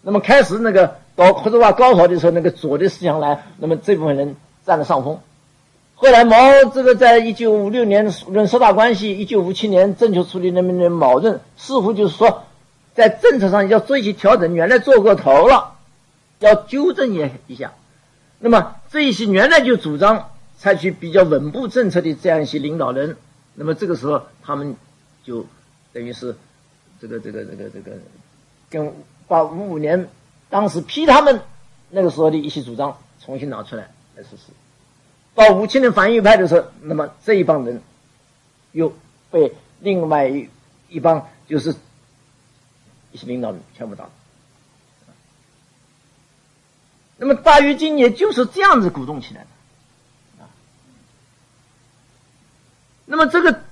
那么开始那个搞合作化高潮的时候，那个左的思想来，那么这部分人占了上风。后来毛这个在一九五六年论十大关系，一九五七年正确处理人民的矛盾，似乎就是说在政策上要做一些调整，原来做过头了，要纠正一一下。那么这一些原来就主张采取比较稳步政策的这样一些领导人。那么这个时候，他们就等于是这个这个这个这个，跟把五五年当时批他们那个时候的一些主张重新拿出来来实施。到五七年反右派的时候，那么这一帮人又被另外一一帮就是一些领导人全部打。那么大跃进也就是这样子鼓动起来的。那么这个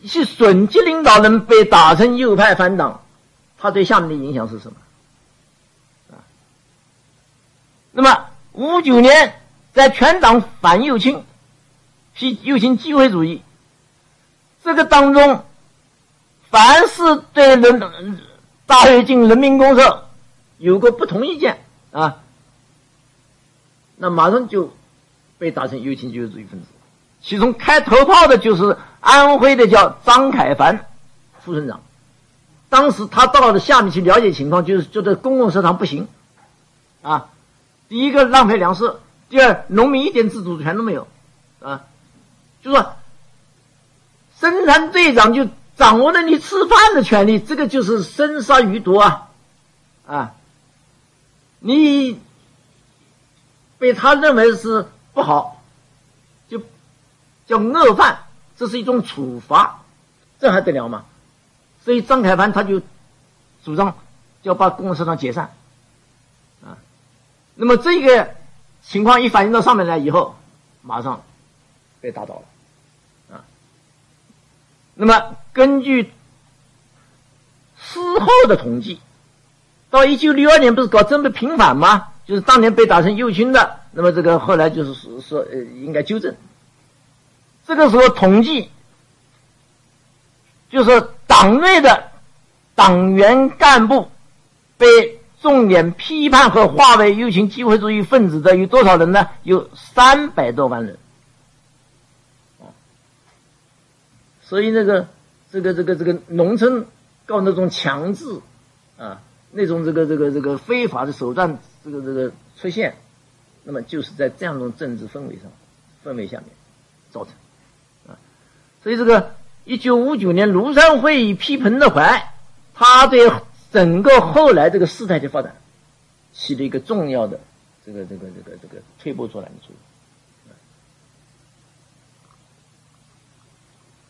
一些损级领导人被打成右派反党，他对下面的影响是什么？啊，那么五九年在全党反右倾，批右倾机会主义，这个当中，凡是对人大跃进人民公社有个不同意见啊，那马上就被打成右倾机会主义分子。其中开头炮的就是安徽的叫张凯凡副省长，当时他到了下面去了解情况，就是觉得公共食堂不行，啊，第一个浪费粮食，第二农民一点自主权都没有，啊，就说生产队长就掌握了你吃饭的权利，这个就是生杀予夺啊，啊，你被他认为是不好。就叫恶犯，这是一种处罚，这还得了吗？所以张凯凡他就主张要把公共食堂解散，啊，那么这个情况一反映到上面来以后，马上被打倒了，啊，那么根据事后的统计，到一九六二年不是搞政治平反吗？就是当年被打成右倾的，那么这个后来就是说说呃应该纠正。这个时候统计，就是党内的党员干部被重点批判和划为右倾机会主义分子的有多少人呢？有三百多万人。所以那个这个这个这个农村搞那种强制啊，那种这个这个这个非法的手段，这个这个出现，那么就是在这样一种政治氛围上氛围下面造成。所以，这个一九五九年庐山会议批彭德怀，他对整个后来这个事态的发展起了一个重要的这个这个这个这个推波助澜的作用。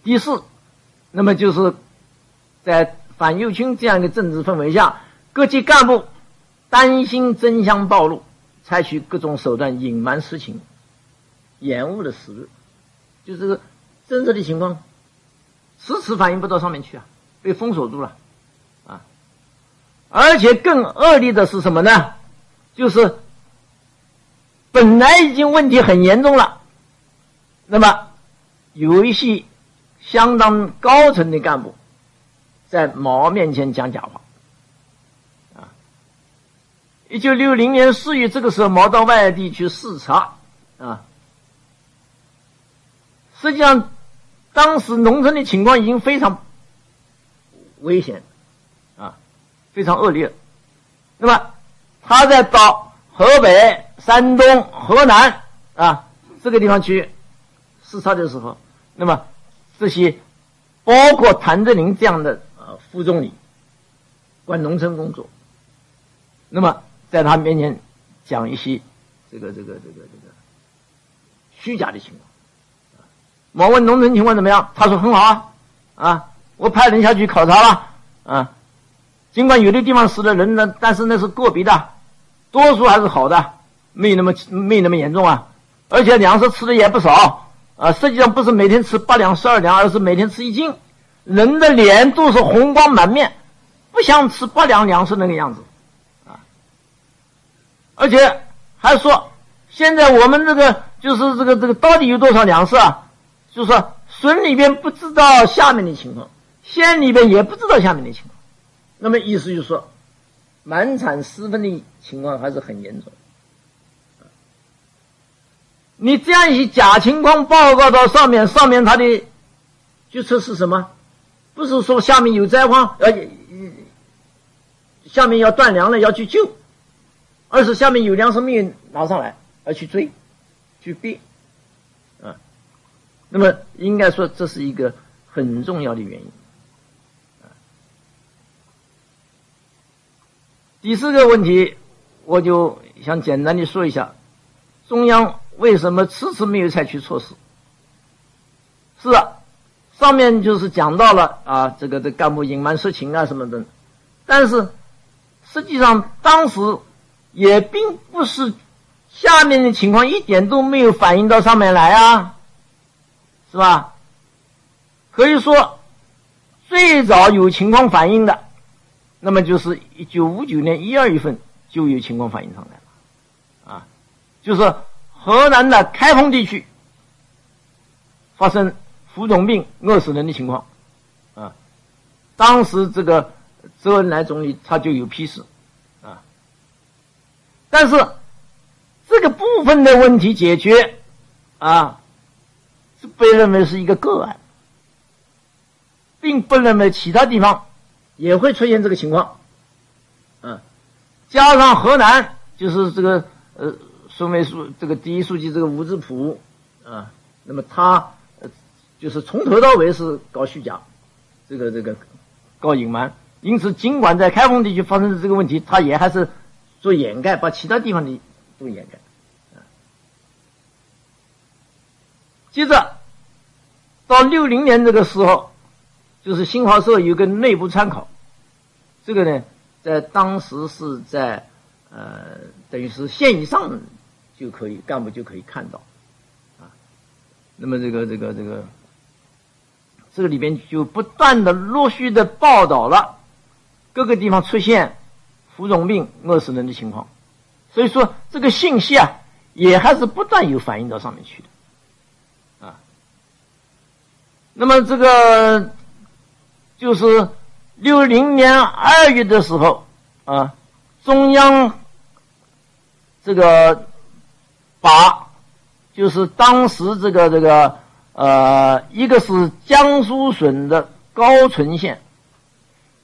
第四，那么就是在反右倾这样一个政治氛围下，各级干部担心真相暴露，采取各种手段隐瞒实情，延误了时日，就是真实的情况，迟迟反映不到上面去啊，被封锁住了，而且更恶劣的是什么呢？就是本来已经问题很严重了，那么有一些。相当高层的干部，在毛面前讲假话，啊！一九六零年四月，这个时候毛到外地去视察，啊，实际上当时农村的情况已经非常危险，非常恶劣。那么他在到河北、山东、河南啊这个地方去视察的时候，那么。这些包括谭震林这样的呃副总理，管农村工作，那么在他面前讲一些这个这个这个这个虚假的情况。我问农村情况怎么样，他说很好啊，啊，我派人下去考察了，啊，尽管有的地方死了人呢，但是那是个别的，多数还是好的，没那么没那么严重啊，而且粮食吃的也不少。啊，实际上不是每天吃八两十二两，而是每天吃一斤，人的脸都是红光满面，不像吃八两粮食那个样子，啊，而且还说现在我们这个就是这个这个到底有多少粮食啊？就是说省里边不知道下面的情况，县里边也不知道下面的情况，那么意思就是说，满产私分的情况还是很严重。你这样一些假情况报告到上面，上面他的决策是什么？不是说下面有灾荒，呃下面要断粮了要去救，而是下面有粮食没有拿上来要去追，去逼，啊，那么应该说这是一个很重要的原因。第四个问题，我就想简单的说一下，中央。为什么迟迟没有采取措施？是啊，上面就是讲到了啊，这个的干部隐瞒实情啊什么的，但是实际上当时也并不是下面的情况一点都没有反映到上面来啊，是吧？可以说最早有情况反映的，那么就是一九五九年一二月份就有情况反映上来了，啊，就是。河南的开封地区发生浮肿病饿死人的情况，啊，当时这个周恩来总理他就有批示，啊，但是这个部分的问题解决，啊，是被认为是一个个案，并不认为其他地方也会出现这个情况，嗯，加上河南就是这个呃。孙委书这个第一书记这个吴志普啊，那么他就是从头到尾是搞虚假，这个这个搞隐瞒，因此尽管在开封地区发生的这个问题，他也还是做掩盖，把其他地方的都掩盖。接着到六零年这个时候，就是新华社有个内部参考，这个呢在当时是在呃等于是县以上。就可以干部就可以看到，啊，那么这个这个这个，这个里边就不断的陆续的报道了各个地方出现浮肿病饿死人的情况，所以说这个信息啊也还是不断有反映到上面去的，啊，那么这个就是六零年二月的时候啊，中央这个。把，就是当时这个这个呃，一个是江苏省的高淳县，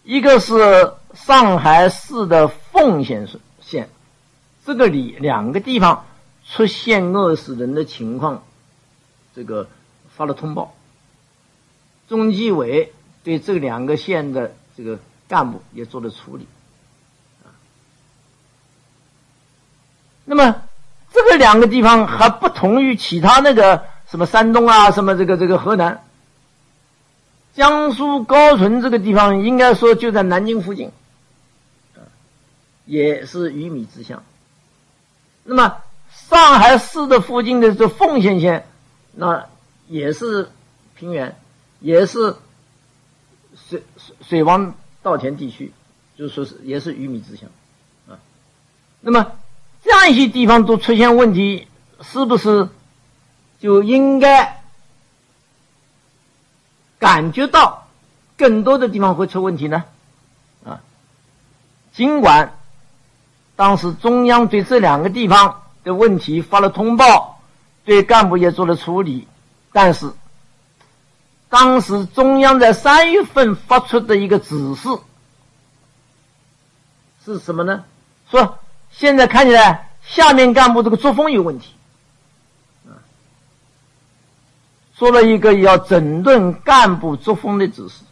一个是上海市的奉贤县，这个里两个地方出现饿死人的情况，这个发了通报。中纪委对这两个县的这个干部也做了处理。那么这个两个地方还不同于其他那个什么山东啊，什么这个这个河南、江苏高淳这个地方，应该说就在南京附近，也是鱼米之乡。那么上海市的附近的这奉贤县，那也是平原，也是水水王稻田地区，就是说是也是鱼米之乡。啊那么，这样一些地方都出现问题，是不是就应该感觉到更多的地方会出问题呢？啊，尽管当时中央对这两个地方的问题发了通报，对干部也做了处理，但是当时中央在三月份发出的一个指示是什么呢？说。现在看起来，下面干部这个作风有问题，啊，做了一个要整顿干部作风的指示。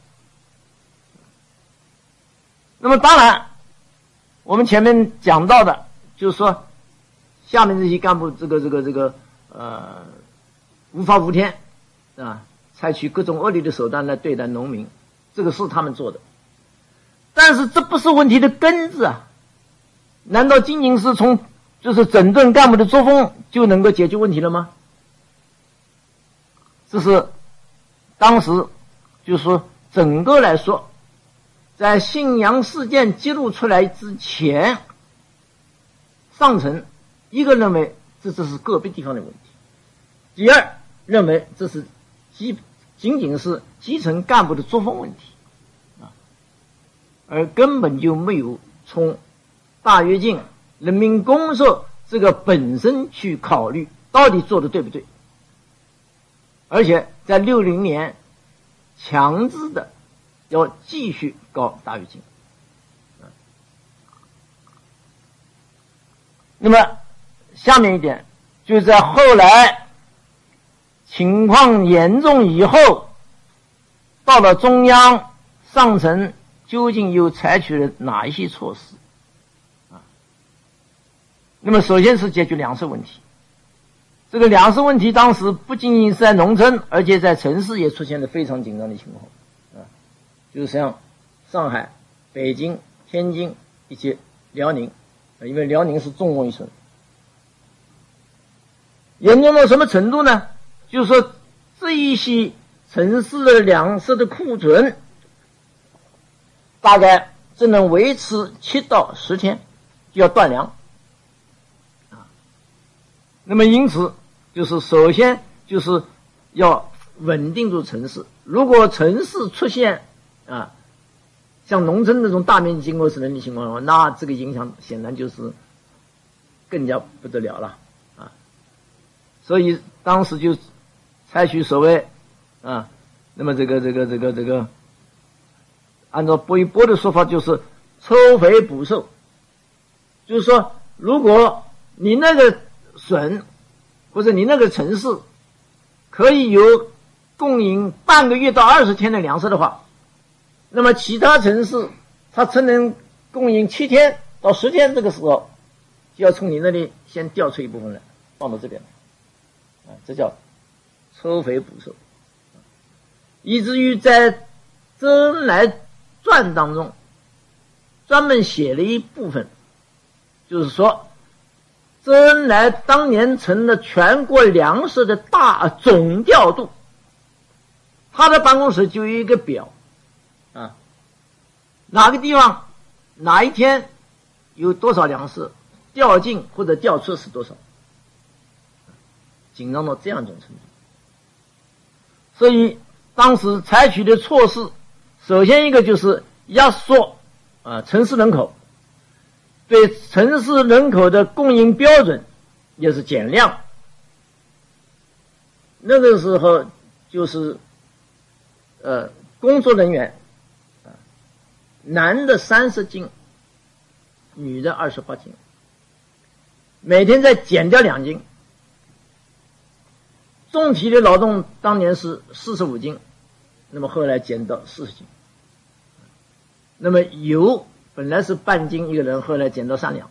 那么，当然，我们前面讲到的，就是说，下面这些干部这个这个这个呃，无法无天，啊，采取各种恶劣的手段来对待农民，这个是他们做的，但是这不是问题的根子啊。难道仅仅是从就是整顿干部的作风就能够解决问题了吗？这是当时就是说整个来说，在信阳事件揭露出来之前，上层一个认为这只是个别地方的问题，第二认为这是基仅仅是基层干部的作风问题啊，而根本就没有从。大跃进、人民公社这个本身去考虑到底做的对不对，而且在六零年强制的要继续搞大跃进，那么下面一点就在后来情况严重以后，到了中央上层究竟又采取了哪一些措施？啊那么，首先是解决粮食问题。这个粮食问题当时不仅仅是在农村，而且在城市也出现了非常紧张的情况，啊，就是像上海、北京、天津以及辽宁，因为辽宁是重工业村，严重到什么程度呢？就是说，这一些城市的粮食的库存，大概只能维持七到十天，就要断粮。那么，因此就是首先就是要稳定住城市。如果城市出现啊，像农村那种大面积经过使能的情况的话，那这个影响显然就是更加不得了了啊。所以当时就采取所谓啊，那么这个这个这个这个，按照波一波的说法，就是抽肥补瘦，就是说，如果你那个。省或者你那个城市可以有供应半个月到二十天的粮食的话，那么其他城市它只能供应七天到十天，这个时候就要从你那里先调出一部分来放到这边来，啊，这叫抽肥补瘦，以至于在《周恩来传》当中专门写了一部分，就是说。周恩来当年成了全国粮食的大总调度，他的办公室就有一个表，啊，哪个地方哪一天有多少粮食调进或者调出是多少，紧张到这样一种程度。所以当时采取的措施，首先一个就是压缩啊城市人口。对城市人口的供应标准也是减量。那个时候就是，呃，工作人员，男的三十斤，女的二十八斤，每天再减掉两斤。重体力劳动当年是四十五斤，那么后来减到四十斤。那么油。本来是半斤一个人，后来减到三两，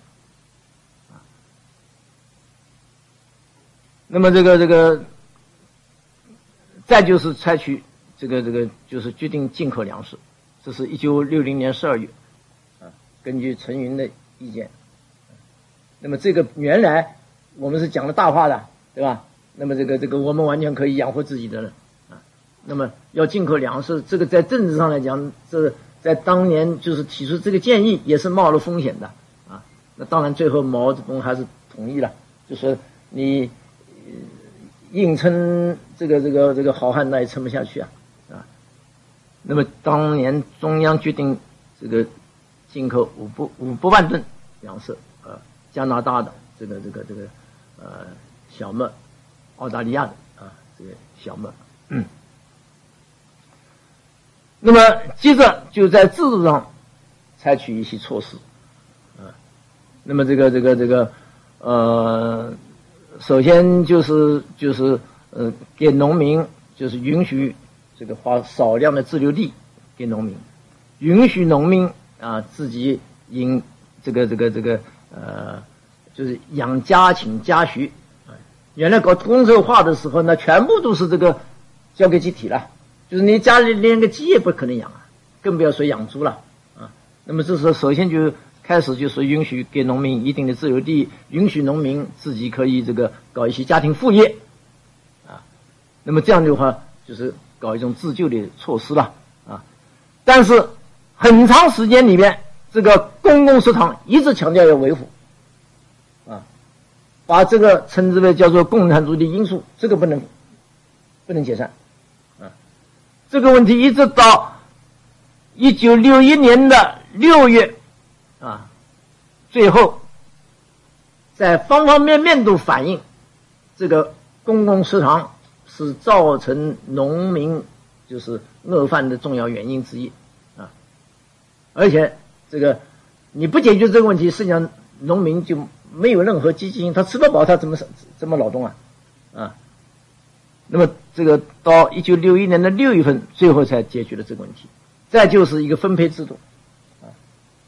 那么这个这个，再就是采取这个这个，就是决定进口粮食，这是一九六零年十二月，啊，根据陈云的意见，那么这个原来我们是讲了大话的，对吧？那么这个这个我们完全可以养活自己的了，啊，那么要进口粮食，这个在政治上来讲，这在当年就是提出这个建议也是冒了风险的，啊，那当然最后毛泽东还是同意了，就说你。硬撑这个这个这个好汉，那也撑不下去啊，啊！那么当年中央决定这个进口五百五百万吨粮食，呃，加拿大的这个这个这个呃小麦，澳大利亚的啊这个小麦，嗯。那么接着就在制度上采取一些措施，啊，那么这个这个这个呃。首先就是就是呃，给农民就是允许这个花少量的自留地给农民，允许农民啊自己引这个这个这个呃，就是养家禽家畜。原来搞公社化的时候，那全部都是这个交给集体了，就是你家里连个鸡也不可能养啊，更不要说养猪了啊。那么这时候首先就。开始就是允许给农民一定的自由地，允许农民自己可以这个搞一些家庭副业，啊，那么这样的话就是搞一种自救的措施了啊。但是很长时间里面，这个公共食堂一直强调要维护，把这个称之为叫做共产主义的因素，这个不能不能解散，啊，这个问题一直到一九六一年的六月。啊，最后，在方方面面都反映，这个公共食堂是造成农民就是饿饭的重要原因之一啊。而且，这个你不解决这个问题，实际上农民就没有任何积极性，他吃不饱，他怎么怎么劳动啊？啊，那么这个到一九六一年的六月份，最后才解决了这个问题。再就是一个分配制度。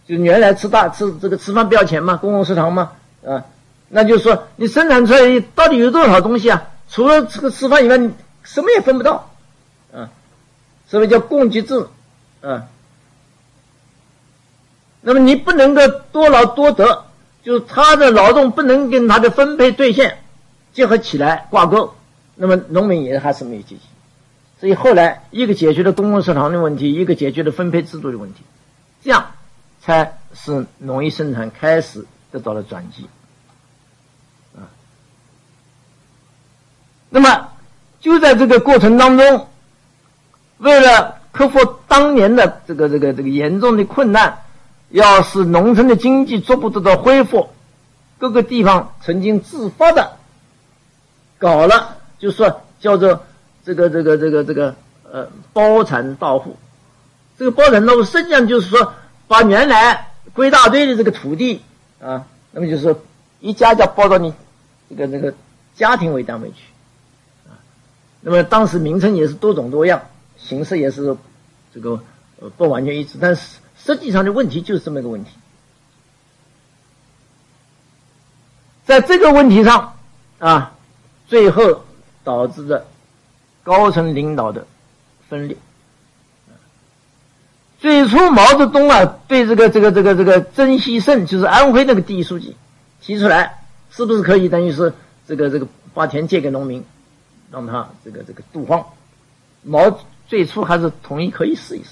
就原来吃大吃这个吃饭不要钱嘛，公共食堂嘛，啊，那就是说你生产出来到底有多少东西啊？除了这个吃饭以外，你什么也分不到，啊，所以叫供给制，啊，那么你不能够多劳多得，就是他的劳动不能跟他的分配兑现结合起来挂钩，那么农民也还是没有积极，所以后来一个解决了公共食堂的问题，一个解决了分配制度的问题，这样。才使农业生产开始得到了转机，啊，那么就在这个过程当中，为了克服当年的这个这个这个严重的困难，要使农村的经济逐步得到恢复，各个地方曾经自发的搞了，就说叫做这个这个这个这个呃包产到户，这个包产到户实际上就是说。把原来归大队的这个土地啊，那么就是一家家包到你这个这个家庭为单位去啊。那么当时名称也是多种多样，形式也是这个不完全一致，但是实际上的问题就是这么一个问题。在这个问题上啊，最后导致的高层领导的分裂。最初毛泽东啊，对这个这个这个这个曾希圣，就是安徽那个第一书记，提出来，是不是可以等于是这个这个把田借给农民，让他这个这个度荒？毛最初还是同意可以试一试。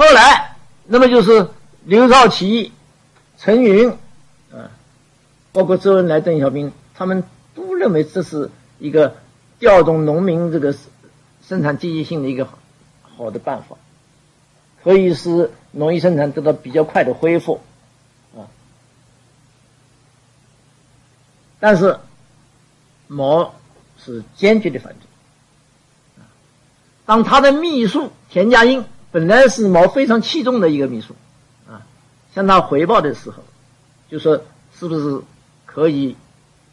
后来，那么就是刘少奇、陈云，啊，包括周恩来、邓小平，他们都认为这是一个调动农民这个生产积极性的一个。好的办法，可以使农业生产得到比较快的恢复，啊，但是毛是坚决的反对。当他的秘书田家英本来是毛非常器重的一个秘书，啊，向他回报的时候，就说是不是可以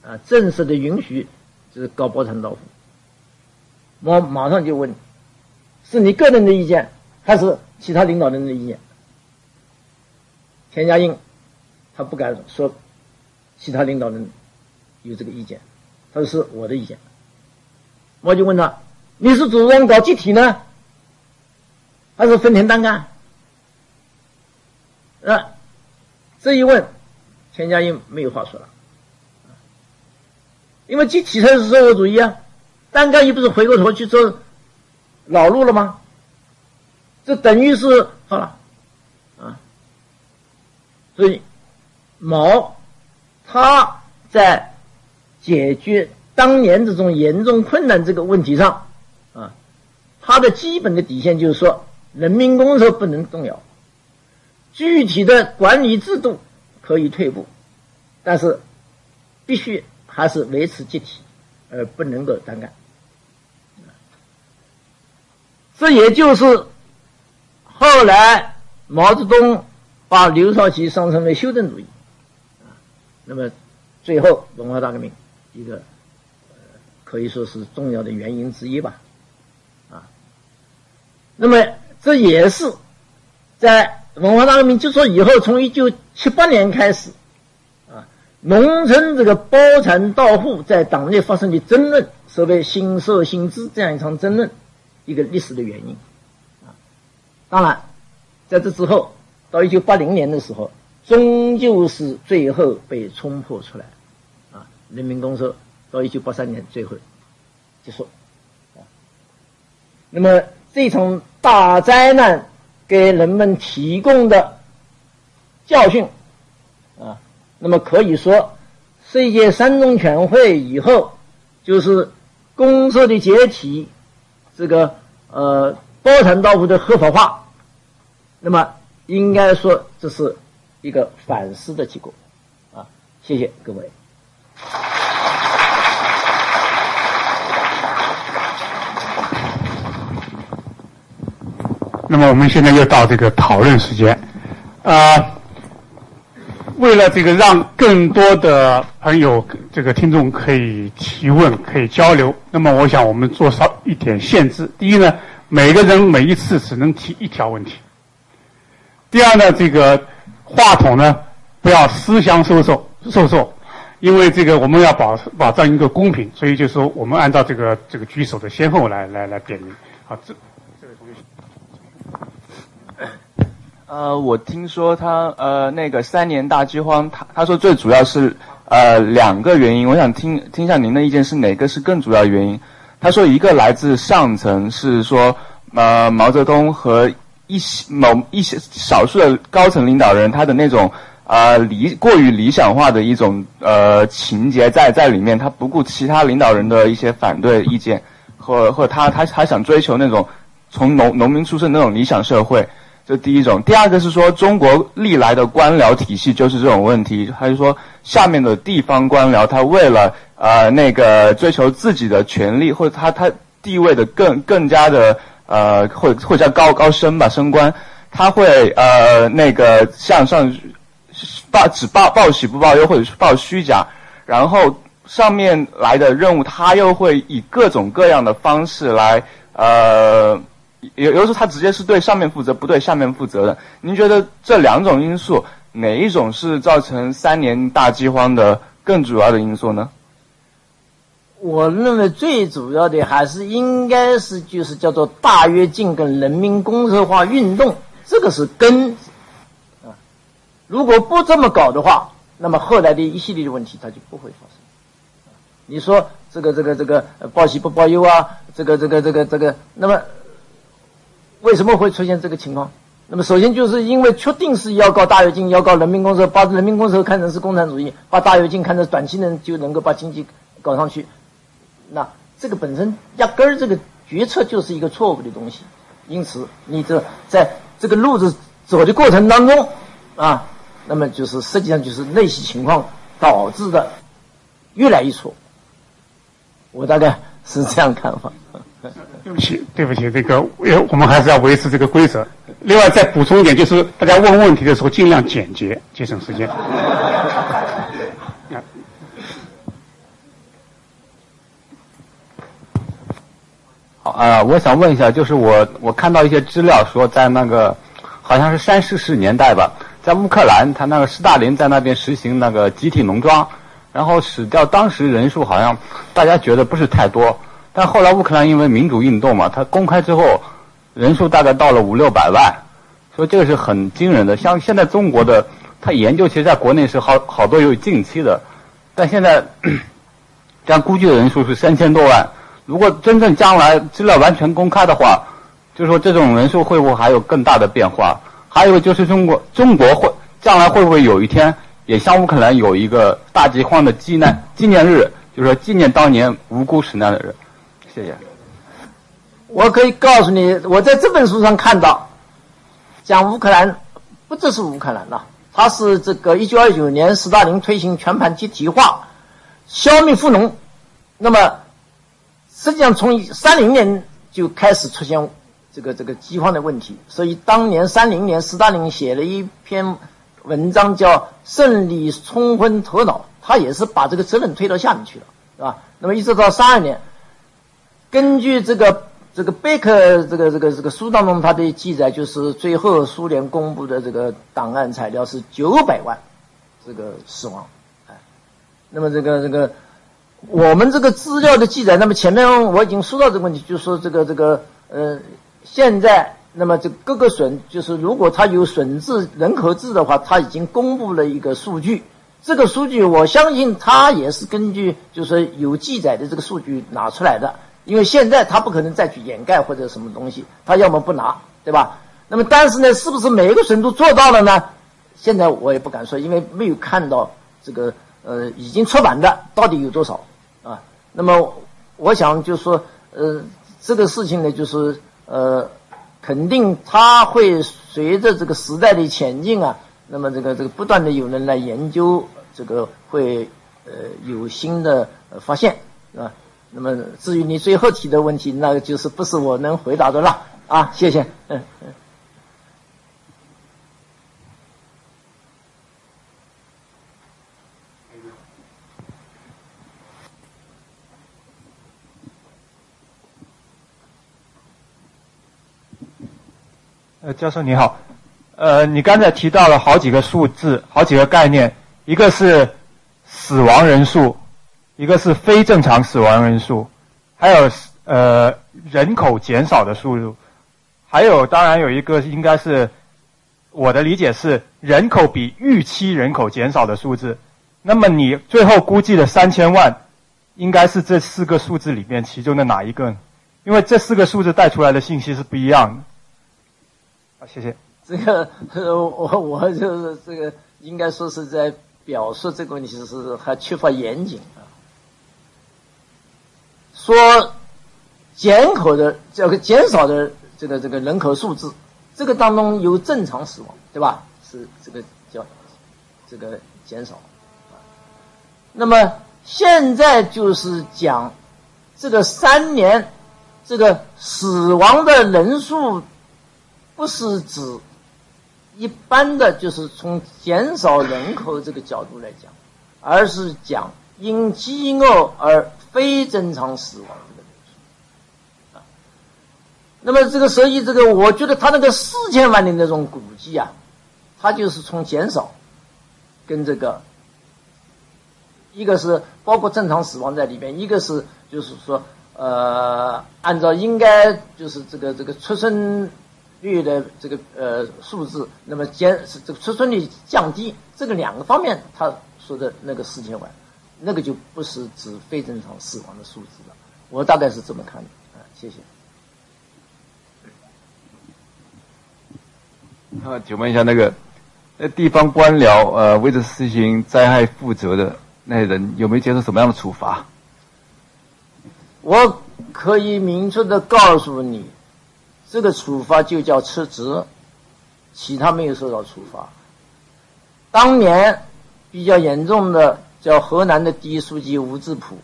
啊正式的允许就是搞包产到户？毛马上就问。是你个人的意见，还是其他领导人的意见？田家英他不敢说其他领导人有这个意见，他说是我的意见。我就问他，你是主张搞集体呢，还是分田单干？啊，这一问，钱家英没有话说了，因为集体才是社会主义啊，单干又不是回过头去做老路了吗？这等于是好了，啊，所以毛他在解决当年这种严重困难这个问题上，啊，他的基本的底线就是说，人民公社不能动摇。具体的管理制度可以退步，但是必须还是维持集体，而不能够单干。这也就是后来毛泽东把刘少奇上升为修正主义，那么最后文化大革命一个可以说是重要的原因之一吧，啊，那么这也是在。文化大革命结束以后，从一九七八年开始，啊，农村这个包产到户在党内发生的争论，所谓新社新知这样一场争论，一个历史的原因，啊，当然，在这之后，到一九八零年的时候，终究是最后被冲破出来，啊，人民公社到一九八三年最后结束，啊，那么这场大灾难。给人们提供的教训啊，那么可以说，世界三中全会以后，就是公社的解体，这个呃包产到户的合法化，那么应该说这是一个反思的结果啊。谢谢各位。那么我们现在又到这个讨论时间，啊，为了这个让更多的朋友、这个听众可以提问、可以交流，那么我想我们做少一点限制。第一呢，每个人每一次只能提一条问题；第二呢，这个话筒呢不要私相授受授受，因为这个我们要保保障一个公平，所以就说我们按照这个这个举手的先后来来来点名。好，这。呃，我听说他呃那个三年大饥荒，他他说最主要是呃两个原因，我想听听一下您的意见是哪个是更主要原因？他说一个来自上层，是说呃毛泽东和一些某一些少数的高层领导人他的那种呃理过于理想化的一种呃情节在在里面，他不顾其他领导人的一些反对意见，或或他他他想追求那种从农农民出身那种理想社会。这第一种，第二个是说中国历来的官僚体系就是这种问题，还是说下面的地方官僚他为了呃那个追求自己的权利或者他他地位的更更加的呃或或者叫高高升吧升官，他会呃那个向上报只报报喜不报忧或者是报虚假，然后上面来的任务他又会以各种各样的方式来呃。有有时候他直接是对上面负责，不对下面负责的。您觉得这两种因素哪一种是造成三年大饥荒的更主要的因素呢？我认为最主要的还是应该是就是叫做大跃进跟人民公社化运动，这个是根啊。如果不这么搞的话，那么后来的一系列的问题它就不会发生。你说这个这个这个报喜不报忧啊，这个这个这个这个，那么。为什么会出现这个情况？那么首先就是因为确定是要搞大跃进，要搞人民公社，把人民公社看成是共产主义，把大跃进看成短期内就能够把经济搞上去。那这个本身压根儿这个决策就是一个错误的东西。因此，你这在这个路子走的过程当中啊，那么就是实际上就是那些情况导致的越来越错。我大概是这样看法。对不起，对不起，这个我们还是要维持这个规则。另外再补充一点，就是大家问问题的时候尽量简洁，节省时间。好啊，我想问一下，就是我我看到一些资料说，在那个好像是三四十年代吧，在乌克兰，他那个斯大林在那边实行那个集体农庄。然后死掉当时人数好像大家觉得不是太多，但后来乌克兰因为民主运动嘛，它公开之后人数大概到了五六百万，所以这个是很惊人的。像现在中国的，他研究其实在国内是好好多有近期的，但现在 这样估计的人数是三千多万。如果真正将来资料完全公开的话，就是说这种人数会不会还有更大的变化？还有就是中国中国会将来会不会有一天？也像乌克兰有一个大饥荒的纪念纪念日，就是说纪念当年无辜死难的人。谢谢。我可以告诉你，我在这本书上看到，讲乌克兰不只是乌克兰了，它是这个一九二九年斯大林推行全盘集体化，消灭富农。那么实际上从三零年就开始出现这个这个饥荒的问题，所以当年三零年斯大林写了一篇。文章叫《胜利冲昏头脑》，他也是把这个责任推到下面去了，是吧？那么一直到三二年，根据这个这个贝克这个这个这个书当中他的记载，就是最后苏联公布的这个档案材料是九百万这个死亡，哎，那么这个这个我们这个资料的记载，那么前面我已经说到这个问题，就说这个这个呃现在。那么这各个省就是，如果他有省制人口制的话，他已经公布了一个数据。这个数据我相信他也是根据就是有记载的这个数据拿出来的，因为现在他不可能再去掩盖或者什么东西，他要么不拿，对吧？那么但是呢，是不是每一个省都做到了呢？现在我也不敢说，因为没有看到这个呃已经出版的到底有多少啊。那么我想就说呃这个事情呢，就是呃。肯定它会随着这个时代的前进啊，那么这个这个不断的有人来研究，这个会呃有新的发现，是吧？那么至于你最后提的问题，那就是不是我能回答的了啊？谢谢，嗯嗯。呃，教授你好，呃，你刚才提到了好几个数字，好几个概念，一个是死亡人数，一个是非正常死亡人数，还有呃人口减少的速度，还有当然有一个应该是我的理解是人口比预期人口减少的数字。那么你最后估计的三千万，应该是这四个数字里面其中的哪一个？因为这四个数字带出来的信息是不一样的。啊，谢谢。这个我我就是这个，应该说是在表述这个问题是还缺乏严谨啊。说减口的这个减少的这个这个人口数字，这个当中有正常死亡，对吧？是这个叫这个减少。那么现在就是讲这个三年这个死亡的人数。不是指一般的，就是从减少人口这个角度来讲，而是讲因饥饿而非正常死亡的人数。啊，那么这个所以这个，我觉得他那个四千万的那种估计啊，他就是从减少跟这个，一个是包括正常死亡在里边，一个是就是说呃，按照应该就是这个这个出生。率的这个呃数字，那么减这个出生率降低，这个两个方面，他说的那个四千万，那个就不是指非正常死亡的数字了。我大概是这么看的啊，谢谢。那请问一下，那个那地方官僚呃为这事情灾害负责的那些人，有没有接受什么样的处罚？我可以明确的告诉你。这个处罚就叫撤职，其他没有受到处罚。当年比较严重的叫河南的第一书记吴志普，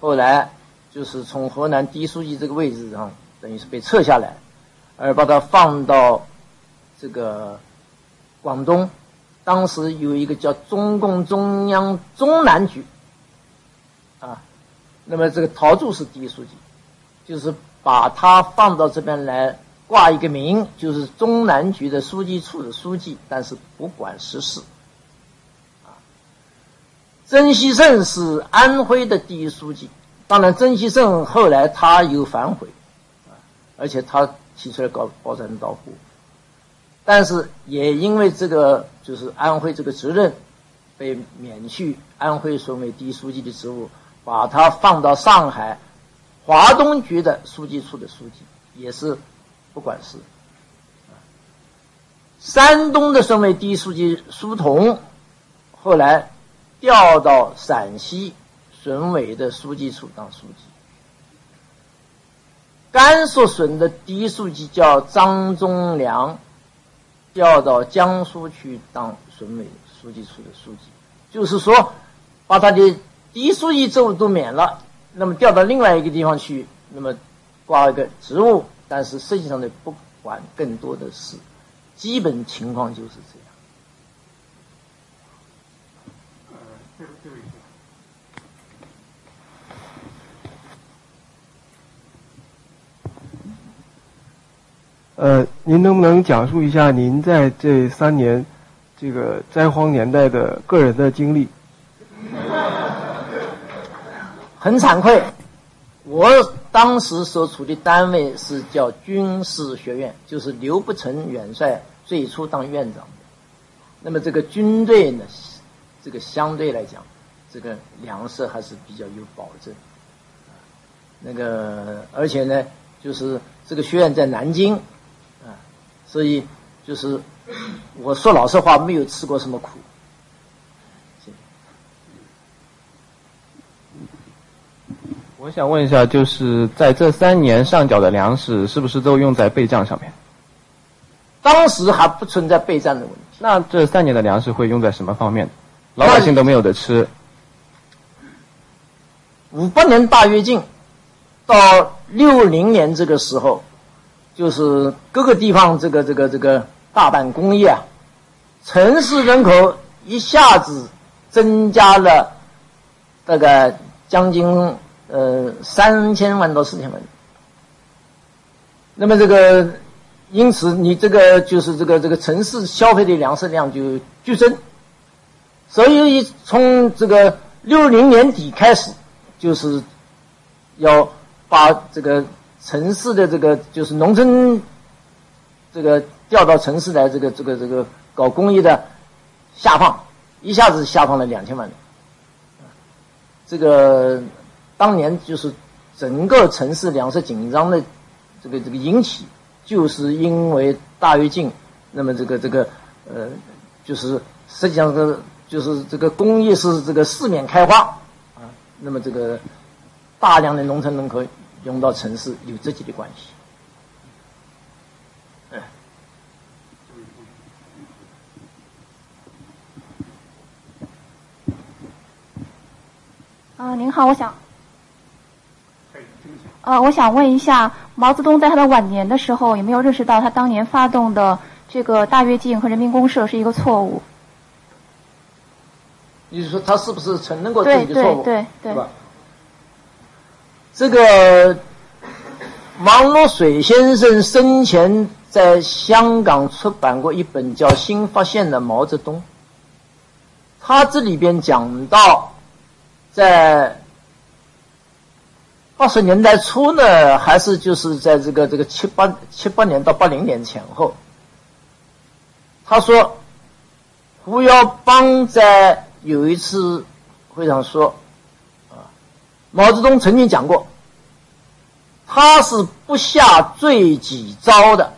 后来就是从河南第一书记这个位置上，等于是被撤下来，而把他放到这个广东。当时有一个叫中共中央中南局，啊，那么这个陶铸是第一书记，就是。把他放到这边来挂一个名，就是中南局的书记处的书记，但是不管实事。曾希圣是安徽的第一书记，当然曾希圣后来他有反悔，啊，而且他提出来搞包山到户，但是也因为这个就是安徽这个责任，被免去安徽省委第一书记的职务，把他放到上海华东局的书记处的书记，也是不管事。山东的省委第一书记苏童，后来调到陕西省委的书记处当书记。甘肃省的第一书记叫张忠良，调到江苏去当省委书记处的书记。就是说，把他的第一书记职务都免了，那么调到另外一个地方去，那么挂一个职务，但是实际上呢，不管更多的事。基本情况就是这样。呃，您能不能讲述一下您在这三年这个灾荒年代的个人的经历？很惭愧，我当时所处的单位是叫军事学院，就是刘伯承元帅最初当院长的。那么这个军队呢，这个相对来讲，这个粮食还是比较有保证。那个而且呢，就是这个学院在南京，所以就是我说老实话，没有吃过什么苦。我想问一下，就是在这三年上缴的粮食，是不是都用在备战上面？当时还不存在备战的问题。那这三年的粮食会用在什么方面？老百姓都没有得吃。五八年大跃进到六零年这个时候，就是各个地方这个这个这个大办工业啊，城市人口一下子增加了大概将近。呃，三千万到四千万。那么这个，因此你这个就是这个这个城市消费的粮食量就剧增，所以从这个六零年底开始，就是要把这个城市的这个就是农村这个调到城市来，这个这个这个搞工业的下放，一下子下放了两千万人，这个。当年就是整个城市粮食紧张的这个这个引起，就是因为大跃进，那么这个这个呃，就是实际上是就是这个工业是这个四面开花啊，那么这个大量的农村人口涌到城市有自己的关系。啊，您好，我想。呃，我想问一下，毛泽东在他的晚年的时候，有没有认识到他当年发动的这个大跃进和人民公社是一个错误？你是说他是不是承认过自己的错误？对对对，吧？这个王若水先生生前在香港出版过一本叫《新发现的毛泽东》，他这里边讲到在。二十年代初呢，还是就是在这个这个七八七八年到八零年前后，他说，胡耀邦在有一次会上说，毛泽东曾经讲过，他是不下罪己招的，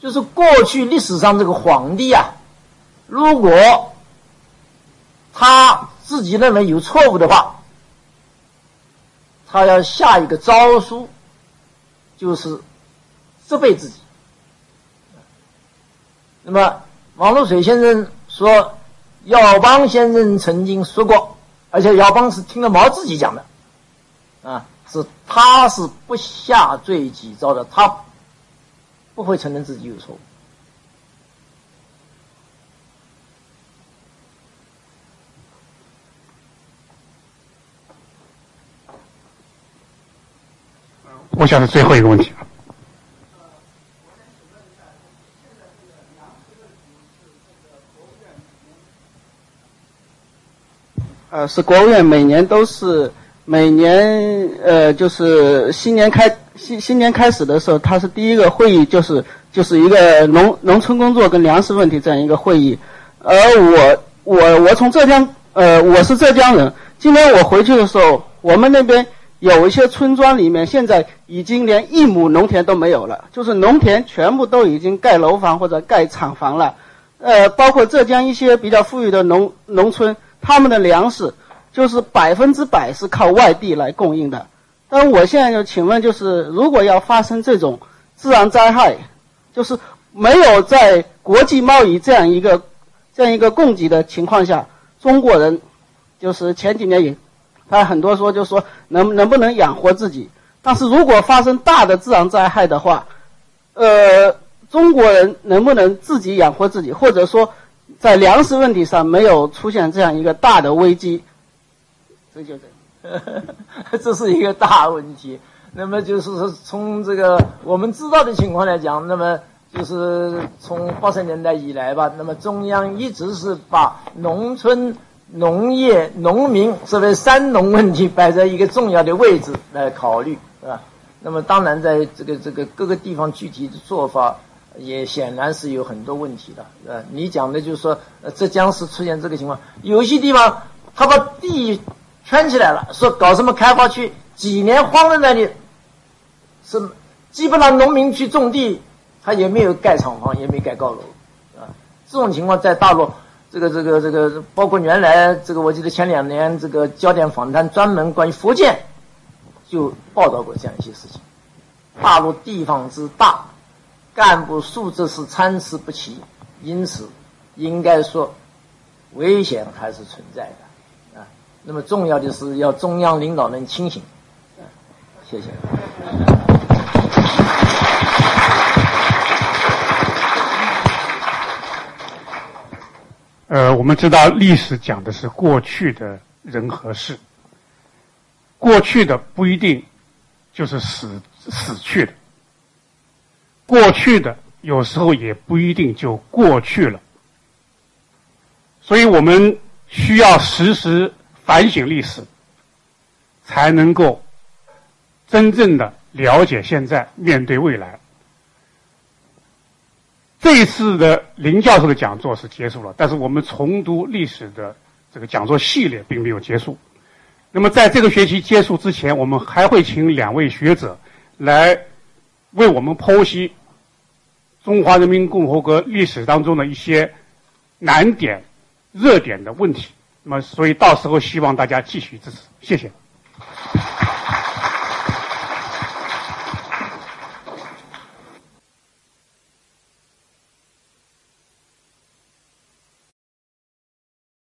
就是过去历史上这个皇帝啊，如果他自己认为有错误的话。他要下一个诏书，就是责备自己。那么，王洛水先生说，耀邦先生曾经说过，而且姚邦是听了毛自己讲的，啊，是他是不下罪己诏的，他不会承认自己有错误。我想是最后一个问题了。呃，是国务院每年都是每年呃，就是新年开新新年开始的时候，它是第一个会议，就是就是一个农农村工作跟粮食问题这样一个会议。而我我我从浙江呃，我是浙江人，今天我回去的时候，我们那边有一些村庄里面现在已经连一亩农田都没有了，就是农田全部都已经盖楼房或者盖厂房了。呃，包括浙江一些比较富裕的农农村，他们的粮食就是百分之百是靠外地来供应的。但我现在就请问，就是如果要发生这种自然灾害，就是没有在国际贸易这样一个这样一个供给的情况下，中国人就是前几年也，他很多说就说能能不能养活自己？但是如果发生大的自然灾害的话，呃。中国人能不能自己养活自己，或者说在粮食问题上没有出现这样一个大的危机？这就这，这是一个大问题。那么就是说，从这个我们知道的情况来讲，那么就是从八十年代以来吧，那么中央一直是把农村、农业、农民这为三农问题摆在一个重要的位置来考虑，是吧？那么当然，在这个这个各个地方具体的做法。也显然是有很多问题的，呃，你讲的就是说，浙江是出现这个情况，有些地方他把地圈起来了，说搞什么开发区，几年荒在那里，是基本上农民去种地，他也没有盖厂房，也没盖高楼，啊，这种情况在大陆，这个这个这个，包括原来这个，我记得前两年这个焦点访谈专门关于福建，就报道过这样一些事情，大陆地方之大。干部素质是参差不齐，因此应该说危险还是存在的啊。那么重要的是要中央领导人清醒。谢谢。呃，我们知道历史讲的是过去的人和事，过去的不一定就是死死去的。过去的有时候也不一定就过去了，所以我们需要时时反省历史，才能够真正的了解现在，面对未来。这一次的林教授的讲座是结束了，但是我们重读历史的这个讲座系列并没有结束。那么在这个学期结束之前，我们还会请两位学者来。为我们剖析中华人民共和国历史当中的一些难点、热点的问题。那么，所以到时候希望大家继续支持，谢谢。